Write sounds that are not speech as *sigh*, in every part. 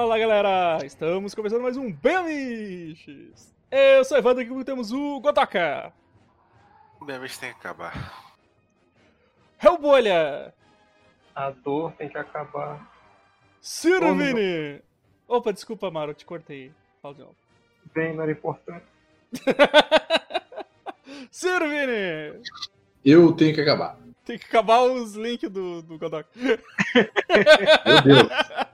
Fala galera! Estamos começando mais um Bemiches! Eu sou o Evandro aqui temos o Godoka! O Bemiches tem que acabar. Hellbolha! A dor tem que acabar. Ciro Vini! Opa, desculpa, Maro, te cortei. Fala de novo. Bem, não era importante. *laughs* Ciro Vini! Eu tenho que acabar. Tem que acabar os links do, do Godok. Meu Deus. *laughs*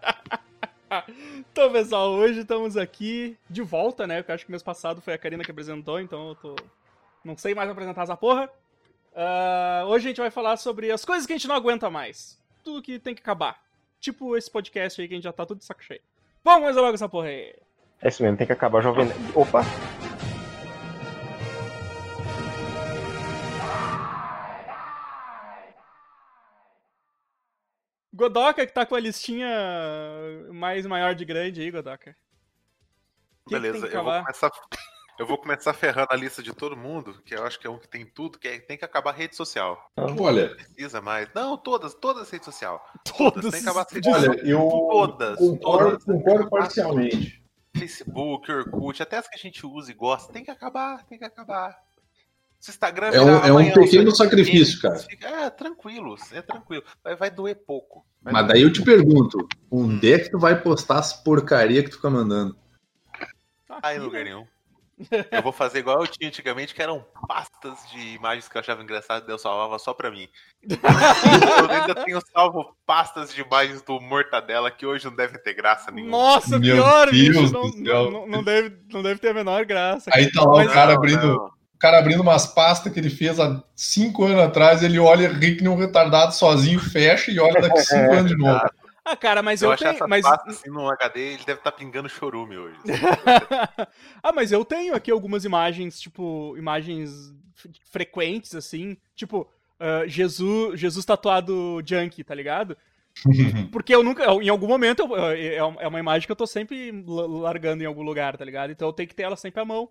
*laughs* então, pessoal, hoje estamos aqui de volta, né? Porque eu acho que mês passado foi a Karina que apresentou, então eu tô. Não sei mais apresentar essa porra. Uh, hoje a gente vai falar sobre as coisas que a gente não aguenta mais. Tudo que tem que acabar. Tipo esse podcast aí que a gente já tá tudo de saco cheio. Vamos logo essa porra aí. É isso mesmo, tem que acabar jovem. Opa! Godoka que tá com a listinha mais maior de grande aí, Godoka. Que Beleza, que eu, vou começar, *laughs* eu vou começar ferrando a lista de todo mundo, que eu acho que é um que tem tudo, que é, tem que acabar a rede social. Olha. Não precisa mais. Não, todas, todas as redes sociais. *laughs* Todas. todas. Tem que acabar as redes Olha, eu todas, concordo, todas, concordo parcialmente. Facebook, Orkut, até as que a gente usa e gosta, tem que acabar, tem que acabar. Se Instagram é um, é um pequeno sacrifício, cara. É, tranquilo, é tranquilo. Vai, vai doer pouco. Vai Mas doer daí eu te pergunto, onde é que tu vai postar as porcaria que tu fica mandando? Aí, lugar nenhum. Eu vou fazer igual eu tinha antigamente, que eram pastas de imagens que eu achava engraçado e eu salvava só pra mim. *laughs* eu ainda tenho salvo pastas de imagens do Mortadela que hoje não deve ter graça nenhuma. Nossa, Meu pior, Deus bicho, não, não, não, não, deve, não deve ter a menor graça. Aí tá lá Mas, o cara abrindo o cara abrindo umas pastas que ele fez há cinco anos atrás, ele olha ri que nem um retardado sozinho, fecha e olha daqui cinco anos de novo. Ah, cara, mas eu, eu tenho. Essa mas... pasta, assim, no HD, ele deve estar tá pingando chorume hoje. *laughs* ah, mas eu tenho aqui algumas imagens, tipo, imagens frequentes, assim. Tipo, uh, Jesus, Jesus tatuado junkie, tá ligado? *laughs* Porque eu nunca. Em algum momento eu, é, é uma imagem que eu tô sempre largando em algum lugar, tá ligado? Então eu tenho que ter ela sempre à mão.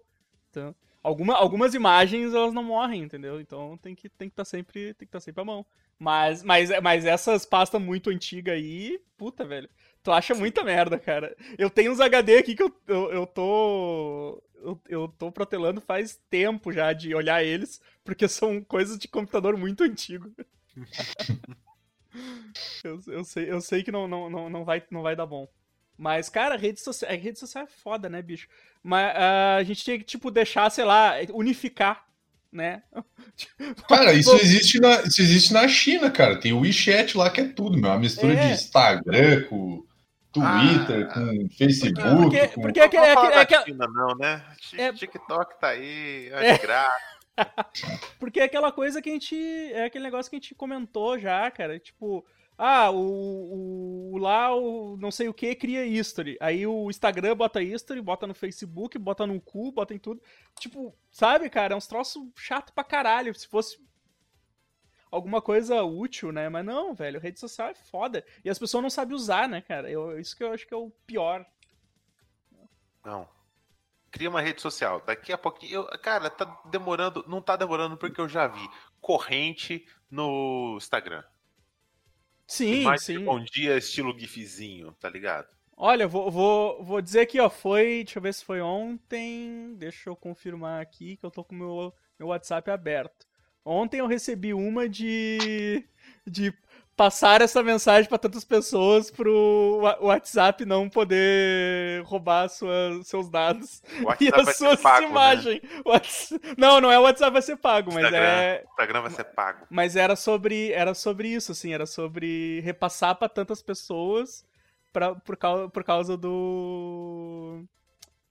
Então, Alguma, algumas imagens elas não morrem, entendeu? Então tem que tem que estar tá sempre tem que tá sempre à mão. Mas, mas, mas essas pastas muito antigas aí, puta, velho. Tu acha muita merda, cara. Eu tenho uns HD aqui que eu, eu, eu tô. Eu, eu tô protelando faz tempo já de olhar eles, porque são coisas de computador muito antigo. *laughs* eu, eu, sei, eu sei que não, não, não, não, vai, não vai dar bom. Mas, cara, rede social, rede social é foda, né, bicho? Mas uh, a gente tinha que, tipo, deixar, sei lá, unificar, né? *laughs* Cara, isso existe, na, isso existe na China, cara. Tem o WeChat lá que é tudo, meu. Uma mistura é. de Instagram com Twitter, ah, com Facebook. Porque, com... porque é que. É, que, é que, China, não, né? É... TikTok tá aí, é de graça. *laughs* porque é aquela coisa que a gente. É aquele negócio que a gente comentou já, cara. Tipo, ah, o, o, lá o não sei o que cria history. Aí o Instagram bota history, bota no Facebook, bota no cu, bota em tudo. Tipo, sabe, cara, é uns troços chato pra caralho. Se fosse alguma coisa útil, né? Mas não, velho, rede social é foda. E as pessoas não sabem usar, né, cara? Eu, isso que eu acho que é o pior. Não. Cria uma rede social. Daqui a pouquinho. Eu, cara, tá demorando. Não tá demorando porque eu já vi corrente no Instagram. Sim, mais sim. Bom dia, estilo gifzinho, tá ligado? Olha, vou, vou, vou dizer aqui, ó, foi, deixa eu ver se foi ontem, deixa eu confirmar aqui que eu tô com o meu, meu WhatsApp aberto. Ontem eu recebi uma de, de passar essa mensagem para tantas pessoas pro WhatsApp não poder roubar suas, seus dados e as suas pago, imagens. Né? Não, não é o WhatsApp vai ser pago, mas Instagram, é Instagram vai ser pago. Mas era sobre era sobre isso assim, era sobre repassar para tantas pessoas para por causa por causa do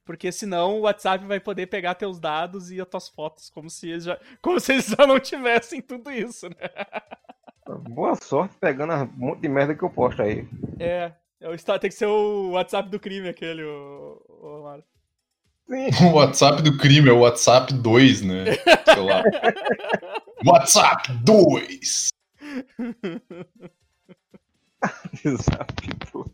porque senão o WhatsApp vai poder pegar teus dados e as tuas fotos, como se eles já, como se eles já não tivessem tudo isso, né? *laughs* Boa sorte pegando um monte de merda que eu posto aí. É, é tem que ser o WhatsApp do crime aquele, o, o Sim. *laughs* O WhatsApp do crime é o WhatsApp 2, né? Sei lá. *laughs* WhatsApp 2! WhatsApp 2.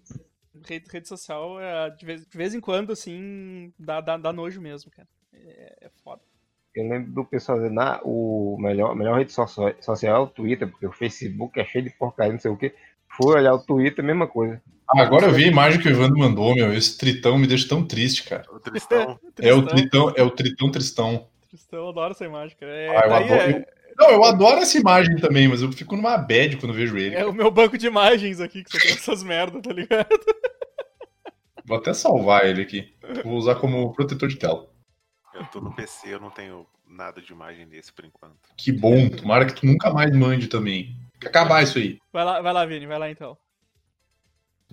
Rede, rede social, é, de, vez, de vez em quando, assim, dá, dá, dá nojo mesmo, cara. É, é foda. Eu lembro do pessoal dizendo, ah, o melhor, melhor rede social é o Twitter, porque o Facebook é cheio de porcaria, não sei o quê. Fui olhar o Twitter, mesma coisa. Ah, agora eu vi a imagem que o Evandro mandou, meu. Esse tritão me deixa tão triste, cara. O *laughs* Tristão. É o tritão, é o tritão tristão. Tristão, eu adoro essa imagem, cara. É, Ah, eu daí adoro. é- eu- Não, eu adoro essa imagem também, mas eu fico numa bad quando vejo ele. É o meu banco de imagens aqui, que só tem essas *laughs* merdas, tá ligado? Vou até salvar ele aqui. Vou usar como protetor de tela. Eu tô no PC, eu não tenho nada de imagem desse por enquanto. Que bom. Tomara que tu nunca mais mande também. Tem que acabar isso aí. Vai lá, vai lá, Vini, vai lá então.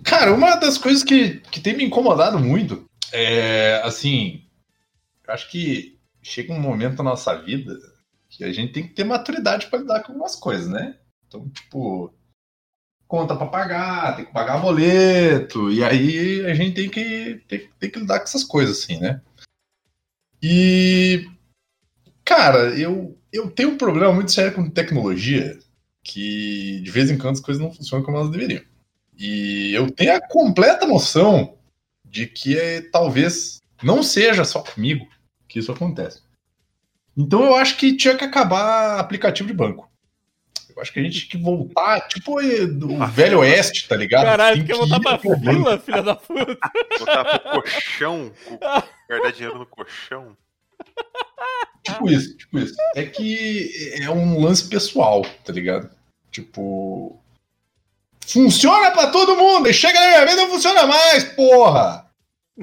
Cara, uma das coisas que, que tem me incomodado muito é, assim, eu acho que chega um momento na nossa vida que a gente tem que ter maturidade para lidar com algumas coisas, né? Então, tipo, conta para pagar, tem que pagar boleto, e aí a gente tem que, tem, tem que lidar com essas coisas, assim, né? E, cara, eu, eu tenho um problema muito sério com tecnologia, que de vez em quando as coisas não funcionam como elas deveriam. E eu tenho a completa noção de que é, talvez não seja só comigo que isso acontece. Então eu acho que tinha que acabar aplicativo de banco. Eu acho que a gente tinha que voltar, tipo o velho oeste, tá ligado? Caralho, Tem quer que voltar pra fila, filha da puta? Botar pro colchão, *laughs* guardar dinheiro no colchão. Tipo isso, tipo isso. É que é um lance pessoal, tá ligado? Tipo. Funciona pra todo mundo! E chega na minha vez não funciona mais, porra!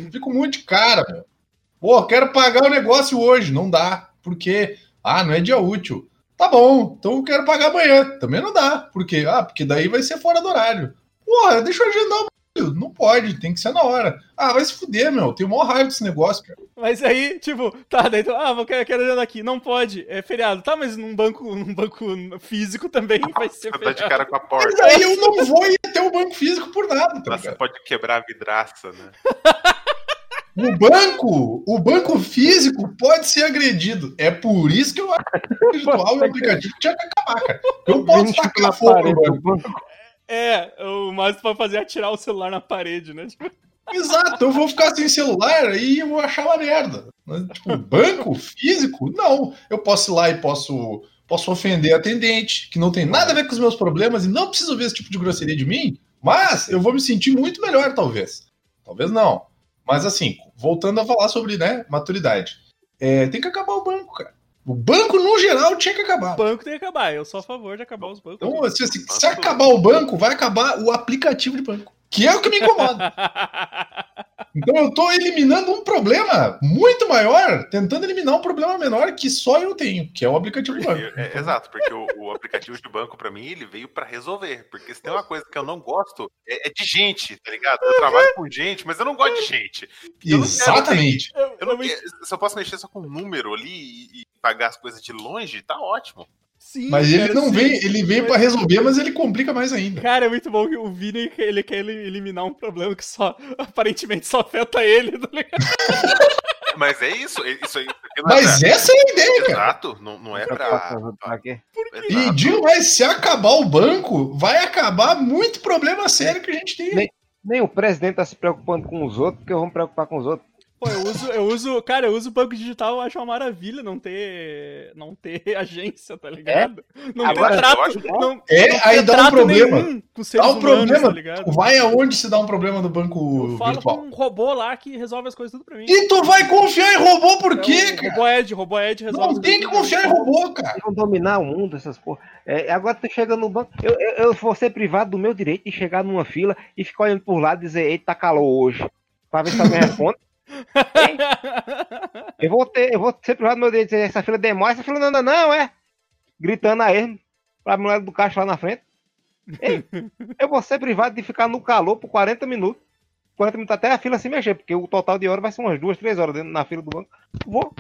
Fico muito de cara, meu. Pô, quero pagar o negócio hoje. Não dá. Por quê? Ah, não é dia útil. Tá bom, então eu quero pagar amanhã. Também não dá. Por quê? Ah, porque daí vai ser fora do horário. Porra, deixa eu agendar o bagulho. Não pode, tem que ser na hora. Ah, vai se fuder, meu. Tenho maior raiva desse negócio, cara. Mas aí, tipo, tá, daí tu, ah, vou quero, quero olhar aqui. Não pode, é feriado. Tá, mas num banco, num banco físico também vai ser Você tá de feriado. cara com a Mas porta. aí eu não vou ir até o banco físico por nada, tá ligado? pode quebrar a vidraça, né? *laughs* O banco, o banco físico pode ser agredido. É por isso que eu acho que o virtual e o aplicativo tinha que acabar, cara. Eu posso tacar na fogo no banco. banco. É, o mais pra fazer é atirar o celular na parede, né? Tipo, Exato, eu vou ficar sem celular e eu vou achar uma merda. Mas, tipo, banco físico? Não. Eu posso ir lá e posso, posso ofender atendente, que não tem nada a ver com os meus problemas e não preciso ver esse tipo de grosseria de mim, mas eu vou me sentir muito melhor, talvez. Talvez não. Mas assim, voltando a falar sobre né, maturidade. É, tem que acabar o banco, cara. O banco, no geral, tinha que acabar. o banco tem que acabar. Eu sou a favor de acabar os bancos. Então, se, se- se acabar o banco, vai acabar o aplicativo de banco. Que é o que me incomoda. *laughs* Então eu tô eliminando um problema muito maior, tentando eliminar um problema menor que só eu tenho, que é o aplicativo de banco. Eu- é, exato, porque o, o aplicativo de banco, pra mim, ele veio pra resolver. Porque se tem uma coisa que eu não gosto, é, é de gente, tá ligado? Eu trabalho com gente, mas eu não gosto de gente. Eu não quero Exatamente. Eu- Eu não se eu posso mexer só com um número ali e, e pagar as coisas de longe, tá ótimo. Sim, Mas ele cara, não sim. vem, ele veio pra resolver, mas ele complica mais ainda. Cara, é muito bom que o Vini ele quer eliminar um problema que só aparentemente só afeta ele, tá ligado? *laughs* Mas é isso, é- isso aí. é Mas pra- essa é a ideia, cara. Exato, não, não é pra. Pra quê? E digo, mas se acabar o banco, vai acabar muito problema sério que a gente tem. Nem- Nem o presidente tá se preocupando com os outros, porque eu vou me preocupar com os outros. Pô, eu uso, eu uso, cara, eu uso o banco digital, eu acho uma maravilha não ter, não ter *laughs* agência, tá ligado? Não Agora, ter trato, que- não, É, não aí ter dá um problema. nenhum com Dá um humanos, problema. tá? Tu vai aonde se dá um problema no banco Eu falo virtual? com um robô lá que resolve as coisas tudo pra mim. E tu vai confiar em robô por quê, É o cara? Robô Ed, Robô Ed resolve Não tem que confiar em robô, cara. Vão dominar o mundo, essas porra. É, agora tu chega no banco. Eu, eu, eu vou ser privado do meu direito de chegar numa fila e ficar olhando por lá e dizer, eita, tá calor hoje. Pra ver se alguém *laughs* responde. *laughs* Eu vou, ter, eu vou ser privado do meu direito essa fila demora, essa fila não anda, não, é? Gritando a ele, pra mulher do caixa lá na frente. Ei, *laughs* eu vou ser privado de ficar no calor por 40 minutos. 40 minutos até a fila se mexer, porque o total de hora vai ser umas duas, três horas dentro, na fila do banco. Vou.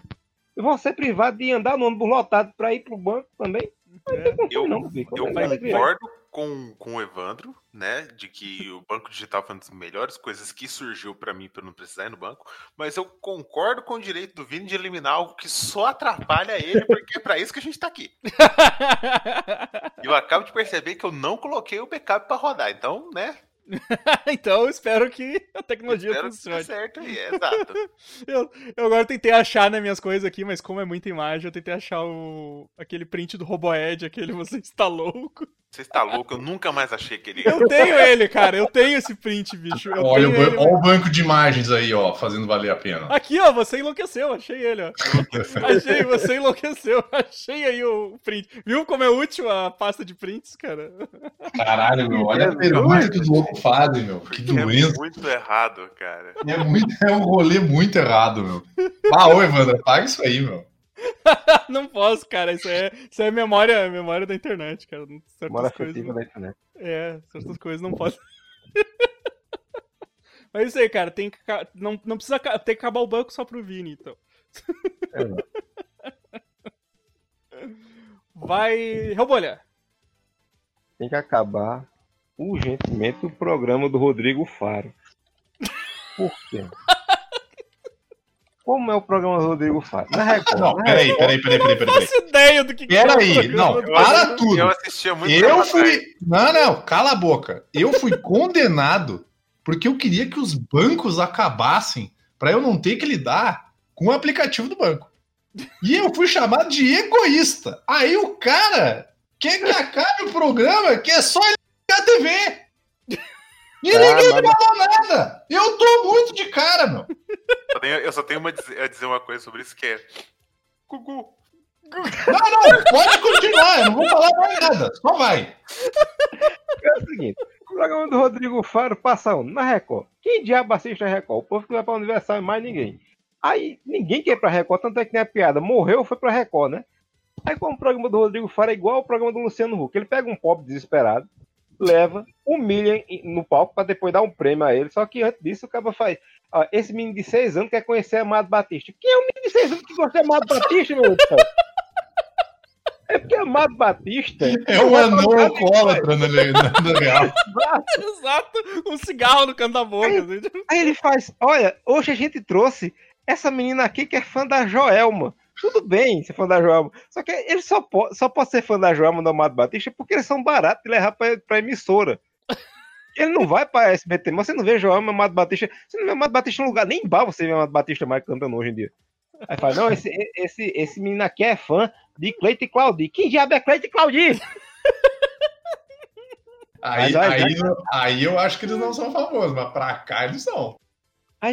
Eu vou ser privado de andar no ônibus lotado pra ir pro banco também. Não tem condição, Eu- não, Vico. Eu alegria. concordo com, com o Evandro, né? De que *laughs* o banco digital foi uma das melhores coisas que surgiu pra mim pra eu não precisar ir no banco. Mas eu concordo com o direito do Vini de eliminar algo que só atrapalha ele, porque é pra isso que a gente tá aqui. *laughs* Eu acabo de perceber que eu não coloquei o backup pra rodar. Então, né? *laughs* então eu espero que a tecnologia Espero que funcione. dê certo aí, é, exato. Eu, eu agora tentei achar nas minhas coisas aqui, mas como é muita imagem, eu tentei achar o aquele print do RoboEd, aquele você está louco. Você está louco? Eu nunca mais achei aquele. Eu tenho ele, cara. Eu tenho esse print, bicho. Eu Olha o, ele. olha o banco de imagens aí, ó, fazendo valer a pena. Aqui, ó, você enlouqueceu. Achei ele, ó. *laughs* Achei, você enlouqueceu. *laughs* Achei aí o print. Viu como é útil a pasta de prints, cara? Caralho, meu, olha a pergunta que os loucos fazem, meu. Que É doença. muito errado, cara. É, muito, é um rolê muito errado, meu. Ah, ô, Evandro, paga isso aí, meu. *laughs* Não posso, cara. Isso é, isso é memória, memória da internet, cara. Certas Mora coisas. da internet. É, certas coisas não podem. *laughs* Mas é isso aí, cara. Tem que, não, não precisa ter que acabar o banco só pro Vini, então. *laughs* Vai. Rebolha. Tem que acabar urgentemente o programa do Rodrigo Faro. Por quê? Como é o programa do Rodrigo Faro? Na Record, Não, na peraí, peraí, peraí, peraí, peraí. peraí. Faço ideia do que, que é o Peraí, programa não, para tudo. Eu assistia muito Eu fui. Não, não, cala a boca. Eu fui *laughs* condenado porque eu queria que os bancos acabassem para eu não ter que lidar com o aplicativo do banco. E eu fui chamado de egoísta. Aí o cara quer que acabe o programa, que é só ele ligar a TV. E Ah, ninguém mas- me falou nada. Eu tô muito de cara, meu. Eu só tenho uma a dizer uma coisa sobre isso que é. Gugu. Não, não, pode continuar, eu não vou falar mais nada. Só vai. É o seguinte, o programa do Rodrigo Faro passa onde? Na Record. Quem diabo assiste a Record? O povo que vai pra Universal e mais ninguém. Aí ninguém quer ir pra Record, tanto é que nem a piada. Morreu, foi pra Record, né? Aí como o programa do Rodrigo Faro é igual ao programa do Luciano Huck. Ele pega um pobre desesperado, leva, humilha no palco pra depois dar um prêmio a ele. Só que antes disso o cara faz. ó, esse menino de 6 anos quer conhecer Amado Batista. Quem é o menino de 6 anos que gosta de Amado Batista, meu céu? *laughs* É porque Amado Batista. É um anão alcoólatra na, na, real. *laughs* Exato, um cigarro no canto da boca. assim. Aí ele faz: Olha, hoje a gente trouxe essa menina aqui que é fã da Joelma. Tudo bem ser fã da Joelma. Só que ele só pode, só pode ser fã da Joelma do Amado Batista porque eles são baratos de levar pra, pra emissora. *laughs* Ele não vai pra SBT, mas você não vê Joelma e Amado Batista. Você não vê Amado Batista em lugar, nem em bar você vê Amado Batista mais cantando hoje em dia. Aí fala: Não, esse, esse, esse menino aqui é fã de Cleito e Claudi. Quem diabo é Cleito e Claudi? Aí, Mas, olha, aí, aí eu acho que eles não são famosos, mas pra cá eles são.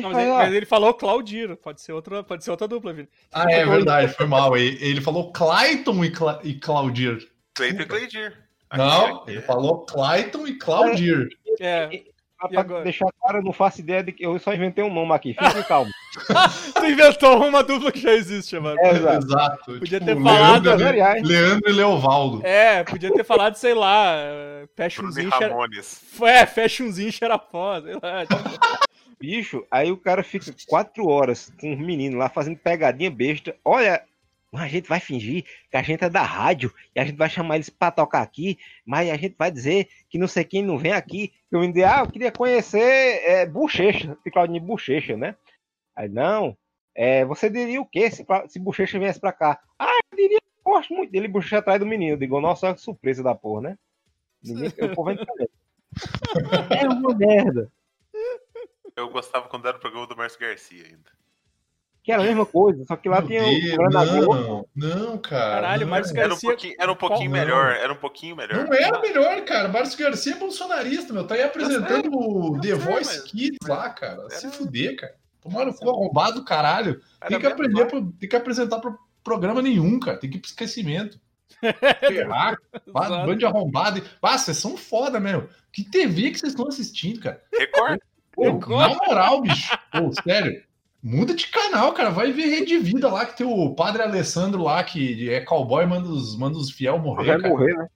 Não, mas, ele, mas ele falou Claudir, pode ser outra, pode ser outra dupla, Vini. Ah, é verdade, foi mal. Ele, ele falou Clayton e, Cla e Claudir. Cleiton e Cleidir. Não, ele falou Clayton e Claudir. É, Pra E agora? deixar claro, eu não faço ideia de que eu só inventei um nome aqui. Fique *laughs* calmo. tu inventou uma dupla que já existe, mano. É, exato. Exato. Podia Tipo, ter falado- Leandro, Aliás. Leandro e Leovaldo. É, podia ter falado, sei lá, fecha Bruno umzinho, e cheira... Ramones. É, fecha umzinho, cheira pó, sei lá. tipo, Bicho, aí o cara fica quatro horas com os meninos lá fazendo pegadinha besta. Olha, a gente vai fingir que a gente é da rádio e a gente vai chamar eles pra tocar aqui, mas a gente vai dizer que não sei quem não vem aqui. Eu me dei, ah, eu queria conhecer é, Bochecha, se Claudinho Bochecha, né? Aí, não, é, você diria o quê se, se Bochecha viesse pra cá? Ah, eu diria que eu gosto muito dele, Bochecha atrás do menino. Eu digo, nossa, olha que surpresa da porra, né? Ninguém, o povo vai entender. *laughs* É uma merda. Eu gostava quando era o programa do Márcio Garcia ainda. Que era a mesma coisa, só que lá Meu tinha Deus, o Granador. não, não, cara. Caralho, não. Márcio Era um Garcia- pouquinho, era um pouquinho Qual- melhor. Era um pouquinho melhor. Não é o melhor, cara. Márcio Garcia é bolsonarista, meu. Tá aí apresentando o The sei, Voice mas- Kids lá, cara. Se Era- fuder, cara. Tomara o cu arrombado do caralho. Era Tem que, aprender tem que apresentar pro programa nenhum, cara. Tem que ir pro esquecimento. *laughs* Ferrar, bando de arrombado. Ah, vocês são foda, meu. Que TV que vocês estão assistindo, cara? Record? Pô, na moral, bicho. Pô, sério. Muda de canal, cara. Vai ver Rede Vida lá, que tem o padre Alessandro lá, que é cowboy, manda os, manda os fiel morrer. Vai cara. morrer, né?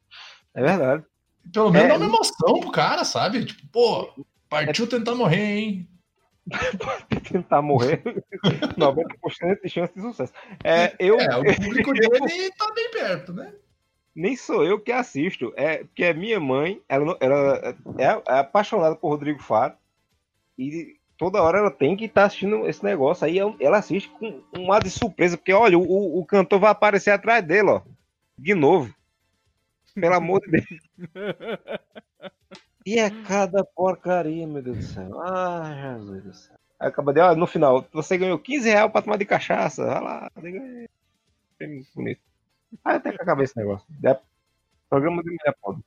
É verdade. Pelo menos É, dá uma emoção pro cara, sabe? Tipo, pô, partiu tentar morrer, hein? *laughs* Tentar morrer. *laughs* 90% de chance de sucesso. É, eu É, o público *laughs* dele tá bem perto, né? nem sou eu que assisto. É porque a minha mãe, ela, ela é, é apaixonada por Rodrigo Faro. E toda hora ela tem que estar assistindo esse negócio. Aí ela- assiste com um ar de surpresa, porque olha, o, o cantor vai aparecer atrás dele, ó. De novo. Pelo amor de Deus. E é cada porcaria, meu Deus do céu. Ah, Jesus do céu. Aí acaba de, ó, no final, você ganhou 15 reais pra tomar de cachaça. Olha lá, ganhei. Bonito. Aí até que acabei esse negócio. É programa de mulher pobre.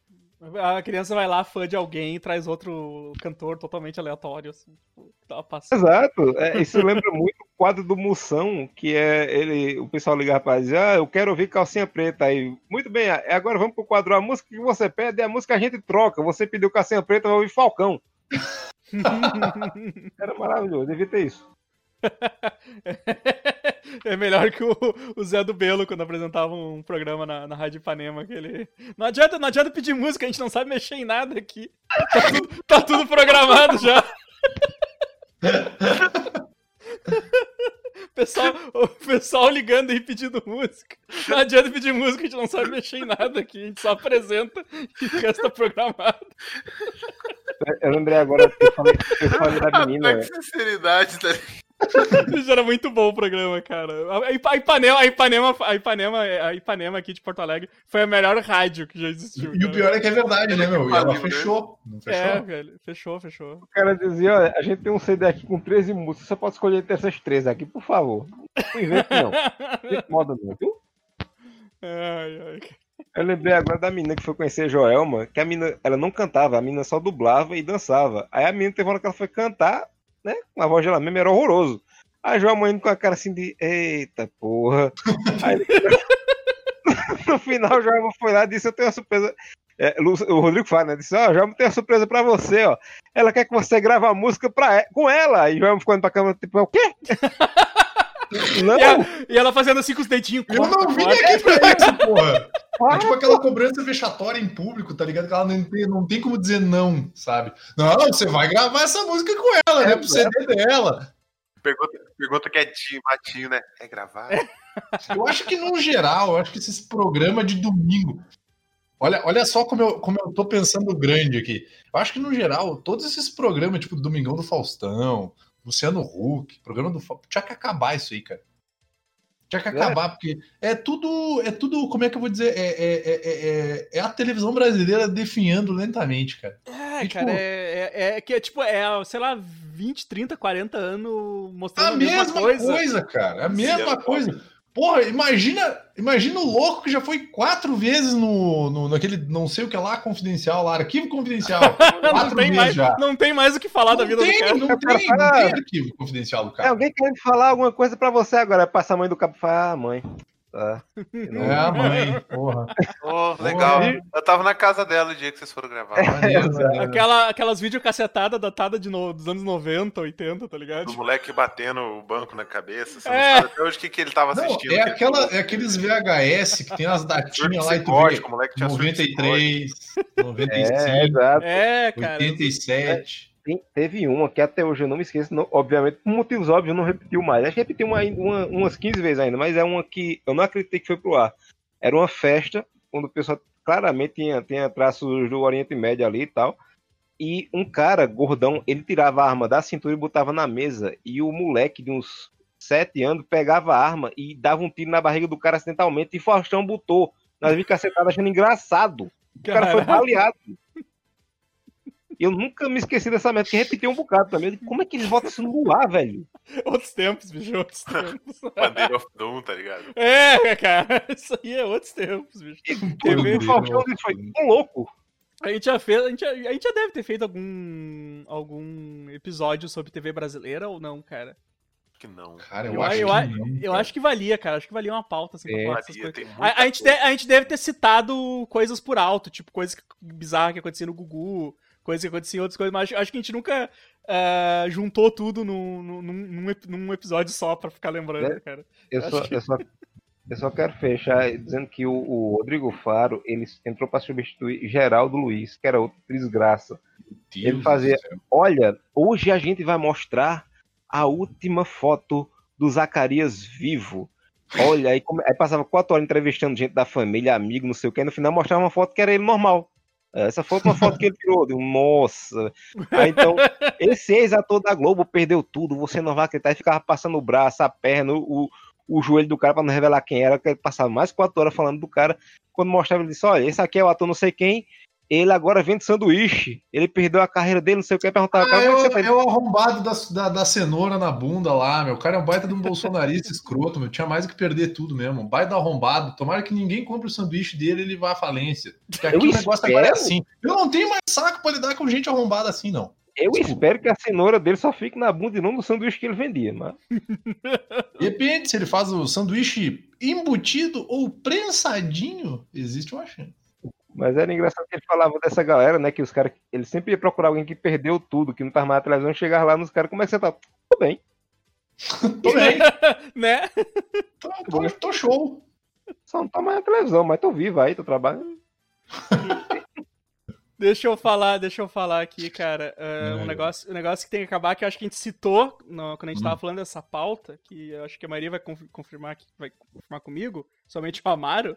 A criança vai lá, fã de alguém, e traz outro cantor totalmente aleatório, assim, tipo, tá passando. Exato. É, isso lembra muito o quadro do Moção, que é ele, o pessoal ligar pra dizer, ah, eu quero ouvir calcinha preta. Aí, muito bem, agora vamos pro quadro a música que você pede, é a música a gente troca. Você pediu calcinha preta, vai ouvir Falcão. *laughs* Era maravilhoso, devia ter isso. *laughs* É melhor que o, o, Zé do Belo quando apresentava um programa na, na Rádio Ipanema. Que ele... não, adianta, não adianta pedir música, a gente não sabe mexer em nada aqui. Tá tudo, tá tudo programado já. *laughs* pessoal, o pessoal ligando e pedindo música. Não adianta pedir música, a gente não sabe mexer em nada aqui. A gente só apresenta e o resto tá programado. Eu lembrei agora que eu falei, eu falei da *laughs* menina. Ah, sinceridade, tá *laughs* Isso era muito bom o programa, cara. A Ipanema, a Ipanema, a Ipanema, a Ipanema aqui de Porto Alegre foi a melhor rádio que já existiu. E cara. o pior é que é verdade, né, meu? E ela fechou. Não fechou? É, velho. Fechou, fechou. O cara dizia, olha, a gente tem um CD aqui com 13 músicas, você pode escolher entre essas três aqui, por favor. Não invente, não. *laughs* Não moda não, viu? Ai, ai. Eu lembrei agora da menina que foi conhecer a Joelma, que a menina, ela não cantava, a menina só dublava e dançava. Aí a menina teve uma hora que ela foi cantar, né? Com a voz dela mesmo era horroroso. A Joelma indo com a cara assim de, eita porra. Aí, *laughs* no final, o Joelma foi lá e disse: Eu tenho uma surpresa. É, o Rodrigo fala, né? Disse: Ó, oh, Joelma tem uma surpresa pra você, ó. Ela quer que você grave a música pra, com ela. E o Joelma ficou indo pra câmera, tipo, o quê? *laughs* Não. E, a, e, ela fazendo assim com os dedinhos. Eu não vim aqui pra isso, *laughs* porra. É tipo aquela cobrança vexatória em público, tá ligado? Que ela não tem, não tem como dizer não, sabe? Não, você vai gravar essa música com ela, né? Pro CD dela. Pergunta, pergunta que é de matinho, né? É gravar? *laughs* Eu acho que, no geral, eu acho que esses programas de domingo. Olha, olha só como eu, como eu tô pensando grande aqui. Eu acho que, no geral, todos esses programas, tipo Domingão do Faustão, Luciano Huck, programa do tinha que acabar isso aí, cara. Tinha que é. acabar, é. porque é tudo, é tudo, como é que eu vou dizer? É, é, é, é a televisão brasileira definhando lentamente, cara. É, e, cara, tipo, é, é, que é tipo, é, sei lá, 20, 30, 40 anos mostrando a, a mesma, mesma coisa. coisa. cara. A mesma coisa. Porra, imagina, imagina o louco que já foi quatro vezes no, no naquele não sei o que lá confidencial lá, arquivo confidencial. *laughs* não, tem mais, já. não tem mais o que falar não da vida tem, do cara. Não tem, não tem arquivo confidencial do cara. É, alguém querendo falar alguma coisa pra você agora, passa a mãe do cabo e fala, ah, mãe. *laughs* Tá. É a mãe, porra. Oh, legal. Porra. Eu tava na casa dela o dia que vocês foram gravar. É, Aquela, aquelas videocassetadas datadas de no, dos anos 90, 80, tá ligado? O moleque batendo o banco na cabeça. Você é. não sabe até hoje o que, que ele tava assistindo. Não, é, aquela, é aqueles VHS que tem as datinhas lá e tu vê. Moleque tinha 93, 95, é, é, cara, 87 teve uma que até hoje eu não me esqueço, não, obviamente, por motivos óbvios, não repetiu mais. Acho que repetiu uma, uma, umas 15 vezes ainda, mas é uma que eu não acreditei que foi pro ar. Era uma festa, onde o pessoal claramente tinha, tinha traços do Oriente Médio ali e tal. E um cara gordão, ele tirava a arma da cintura e botava na mesa. E o moleque de uns 7 anos pegava a arma e dava um tiro na barriga do cara acidentalmente. E Faustão botou nas vicacetadas achando engraçado. O cara foi baleado. *laughs* Eu nunca me esqueci dessa meta, que repetiu um bocado também. Como é que eles botam isso no ar, velho? Outros tempos, bicho, outros tempos. *laughs* Bandeira of Doom, tá ligado? É, cara, *laughs* isso aí é outros tempos, bicho. TV o Faustão foi um louco. A gente já fez, a gente, já, a gente já deve ter feito algum, algum episódio sobre TV brasileira ou não, cara? que não. Cara, eu, eu acho eu, que eu, não, eu acho que valia, cara. Acho que valia uma pauta assim, é. coisas. A, a, gente de, a gente deve ter citado coisas por alto, tipo coisas bizarras que aconteciam no Gugu, coisas que aconteciam em outras coisas, mas acho que a gente nunca uh, juntou tudo num, num, num, num, episódio só pra ficar lembrando, é, cara. Eu, só, que... eu, só, eu só quero fechar dizendo que o, o Rodrigo Faro ele entrou para substituir Geraldo Luiz, que era outro desgraça. Deus ele fazia: Olha, hoje a gente vai mostrar a última foto do Zacarias vivo. Olha, aí, aí passava quatro horas entrevistando gente da família, amigo, não sei o que, e no final mostrava uma foto que era ele normal. Essa foi uma foto que ele tirou. Deu, Nossa! Aí, então, *laughs* esse ex-ator da Globo perdeu tudo. Você não vai acreditar. Ele ficava passando o braço, a perna, o, o joelho do cara para não revelar quem era. Que ele passava mais quatro horas falando do cara. Quando mostrava, ele disse: Olha, esse aqui é o ator não sei quem. Ele agora vende sanduíche. Ele perdeu a carreira dele, não sei o que, perguntava, Ah, cara, é, é o, é o arrombado da, da, da cenoura na bunda lá, meu. O cara é um baita de um bolsonarista *laughs* escroto, meu. Tinha mais que perder tudo mesmo. Um baita arrombado. Tomara que ninguém compre o sanduíche dele e ele vá à falência. Porque aqui Eu o negócio agora é espero. assim. Eu não tenho mais saco pra lidar com gente arrombada assim, não. Eu Desculpa. espero que a cenoura dele só fique na bunda e não no sanduíche que ele vendia, mas. *laughs* Depende se ele faz o sanduíche embutido ou prensadinho, existe uma chance. Mas era engraçado que ele falava dessa galera, né? Que os caras. Ele sempre ia procurar alguém que perdeu tudo, que não tava mais na televisão, chegar lá nos caras, como é que você tá? Tudo bem. *laughs* *laughs* Tô bem, né? tô, tô- tô show. Só não tá mais na televisão, mas tô vivo aí, tô trabalhando. *laughs* Deixa eu falar, deixa eu falar aqui, cara. é, um, negócio, um negócio que tem que acabar, que eu acho que a gente citou no- quando a gente Hum. tava falando dessa pauta, que eu acho que a Maria vai conf- confirmar, aqui, vai confirmar comigo, somente o Amaro,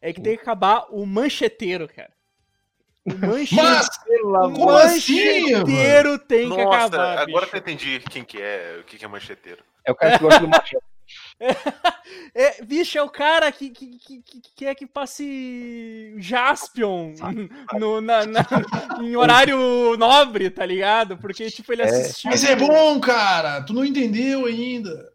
é que tem que acabar o mancheteiro, cara. O mancheteiro, Mas, o como assim, mancheteiro tem que Nossa, acabar, agora bicho. que eu entendi quem que é, o que que é mancheteiro. É o cara que gosta do machado. *laughs* É, bicho, é o cara que, que, que, que que quer que passe Jaspion no, na, na- em horário nobre, tá ligado? Porque, tipo, ele É. assistiu. Mas é bom, cara. Tu não entendeu ainda.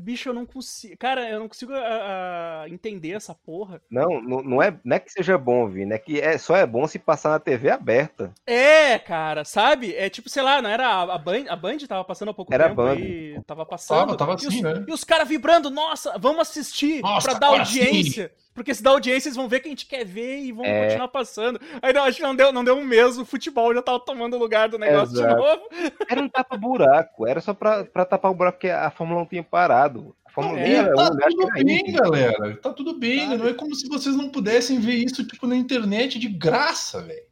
Bicho, eu não consigo. Cara, eu não consigo ah, entender essa porra. Não, não, é, não é que seja bom, Vini, é que é, só é bom se passar na TV aberta. É, cara, sabe? É tipo, sei lá, não era a, a Band, a Band tava passando há pouco Era a tempo Band. aí, tava passando. Tava, tava e assim, os, né? E os caras vibrando, nossa, vamos assistir Nossa, pra dar audiência. Porque se dá audiência, eles vão ver que a gente quer ver e vão É. continuar passando. Aí não, acho que não deu, não deu um mês, o futebol já tava tomando o lugar do negócio de Exato. novo. Era um tapa-buraco, era só pra, pra tapar o buraco que a Fórmula 1 tinha parado. A Fórmula 1 É, era tá um tudo bem, índio. galera. Tá tudo bem. Sabe? Não é como se vocês não pudessem ver isso, tipo, na internet de graça, velho.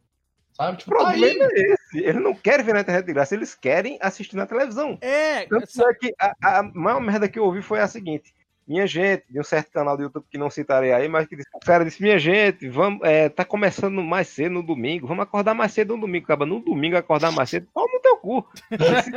Sabe? O Tipo, tá aí. problema é esse. Eles não querem ver na internet de graça, eles querem assistir na televisão. É, Tanto essa- é que a, a maior merda que eu ouvi foi a seguinte. Minha gente, de um certo canal do YouTube que não citarei aí, mas que disse, o cara disse, minha gente, vamos, é, tá começando mais cedo no domingo, vamos acordar mais cedo no domingo, acaba no domingo acordar mais cedo, toma no teu cu. Se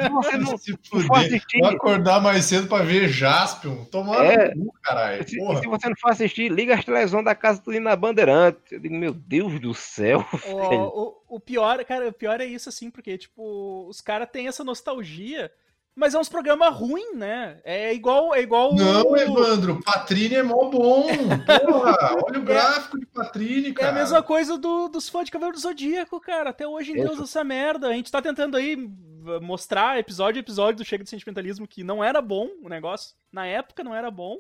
você não, *laughs* Se não for assistir, Vou acordar mais cedo pra ver Jaspion. Tomar É. no cu, caralho. se, Porra. se você não for assistir, liga as televisões da casa tudo na Bandeirante. Eu digo, meu Deus do céu. *laughs* O, o, o pior, cara, o pior é isso, assim, porque, tipo, os caras têm essa nostalgia, mas é uns programas ruins, né? É igual. É igual Não, o- Evandro, Patrine é mó bom. Porra, *laughs* olha o gráfico de Patrine, É cara. a mesma coisa do- dos fãs de Cavaleiro do Zodíaco, cara. Até hoje em. Deus essa merda. A gente tá tentando aí mostrar episódio a episódio do Chega de Sentimentalismo que não era bom o negócio. Na época não era bom.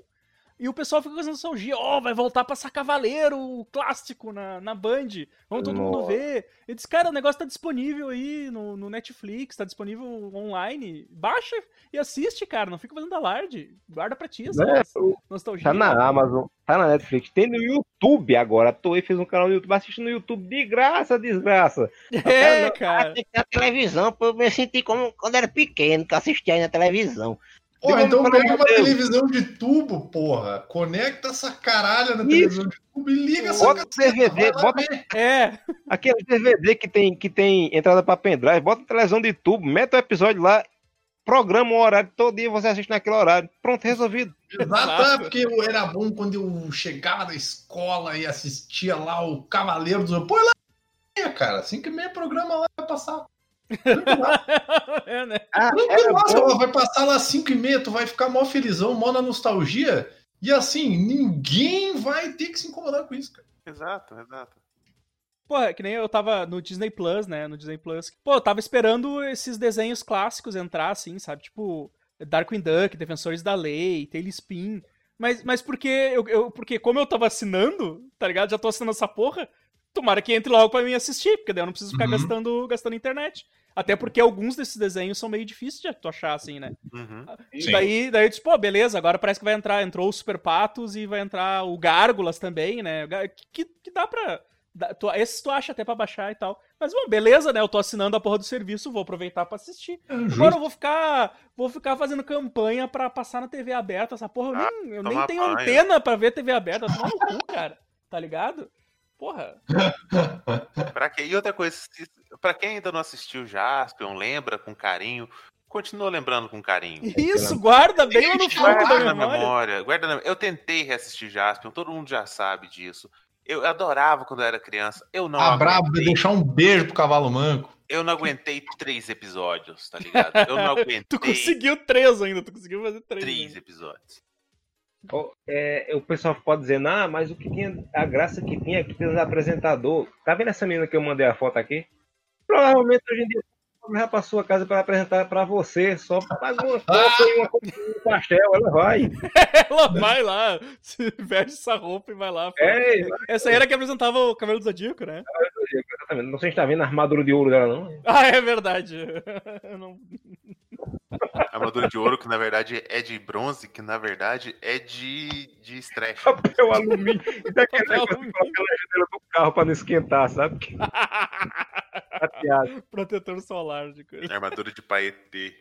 E o pessoal fica com essa nostalgia. Ó, vai voltar a passar Cavaleiro, o clássico na, na Band. Vamos todo mundo ver. Eu disse, cara, o negócio tá disponível aí no, no Netflix, tá disponível online. Baixa e assiste, cara. Não fica fazendo alarde. Guarda pra ti essa Né? nostalgia. Tá na Amazon, tá na Netflix, tem no YouTube agora. A Toei fez um canal no YouTube, assiste no YouTube de graça, desgraça. *laughs* É, cara. Tem que ter a televisão pra eu me sentir como quando era pequeno, que eu assistia aí na televisão. Pô, Digo, então pega uma Deus. televisão de tubo, porra. Conecta essa caralha na Isso. televisão de tubo e liga essa Bota caceta, DVD, bota. É. aquele DVD que tem, que tem entrada pra pendrive, bota a televisão de tubo, mete o episódio lá, programa o horário, todo dia você assiste naquele horário. Pronto, resolvido. Exato, é, porque eu- era bom quando eu chegava da escola e assistia lá o Cavaleiro dos... Põe lá, cara. Assim que meia programa lá vai passar. *laughs* é, né? Ah, bom. vai passar lá 5 e meia, tu vai ficar mó felizão, mó na nostalgia. E assim, ninguém vai ter que se incomodar com isso, cara. Exato, exato. Porra, que nem eu tava no Disney Plus, né? No Disney Plus. Pô, eu tava esperando esses desenhos clássicos entrar, assim, sabe? Tipo, Darkwing Duck, Defensores da Lei, Tailspin. Mas, mas porque, eu, eu- porque como eu tava assinando, tá ligado? Já tô assinando essa porra. Tomara que entre logo pra mim assistir, porque daí eu não preciso ficar Uhum. gastando, gastando internet. Até porque alguns desses desenhos são meio difíceis de tu achar, assim, né? Uhum. Sim. Daí, daí eu disse, pô, beleza, agora parece que vai entrar, entrou o Super Patos e vai entrar o Gárgulas também, né? Que, que dá pra. dá- tu- esses tu acha até pra baixar e tal. Mas, bom, beleza, né? Eu tô assinando a porra do serviço, vou aproveitar pra assistir. É Agora justo. eu vou ficar. Vou ficar fazendo campanha pra passar na TV aberta. Essa porra, eu nem, eu nem tenho banho. antena pra ver TV aberta. Toma no cu, cara. Tá ligado? Porra. *laughs* Pra quê? E outra coisa, pra quem ainda não assistiu Jaspion, lembra com carinho, continua lembrando com carinho. Isso, guarda bem lá no fundo da Guarda na memória. memória, guarda na... Eu tentei reassistir Jaspion, todo mundo já sabe disso. Eu adorava quando eu era criança. Eu não A braba de aguentei. deixar um beijo pro cavalo manco. Eu não aguentei três episódios, tá ligado? Eu não *laughs* aguentei Tu conseguiu três ainda, tu conseguiu fazer três. três ainda. episódios. É, o pessoal pode dizer, não, mas o que tinha, a graça que tinha é que tinha os apresentador. Tá vendo essa menina que eu mandei a foto aqui? Provavelmente hoje em dia ela vai pra sua casa para apresentar pra você, só paga uma foto e uma um pastel, ela vai. *laughs* Ela vai lá, se veste essa roupa e vai lá. É, Essa era que apresentava o Cabelo do Zodíaco, né? exatamente. Não sei se tá vendo a armadura de ouro dela, não. Ah, é verdade. *laughs* Eu não- *laughs* Armadura de ouro, que na verdade é de bronze, que na verdade é de, de stretch. Papel *laughs* alumínio. E daquele Papel negócio que alumínio. coloca na janela do carro pra não esquentar, sabe? *laughs* Que. Protetor solar de coisa. Armadura de paetê.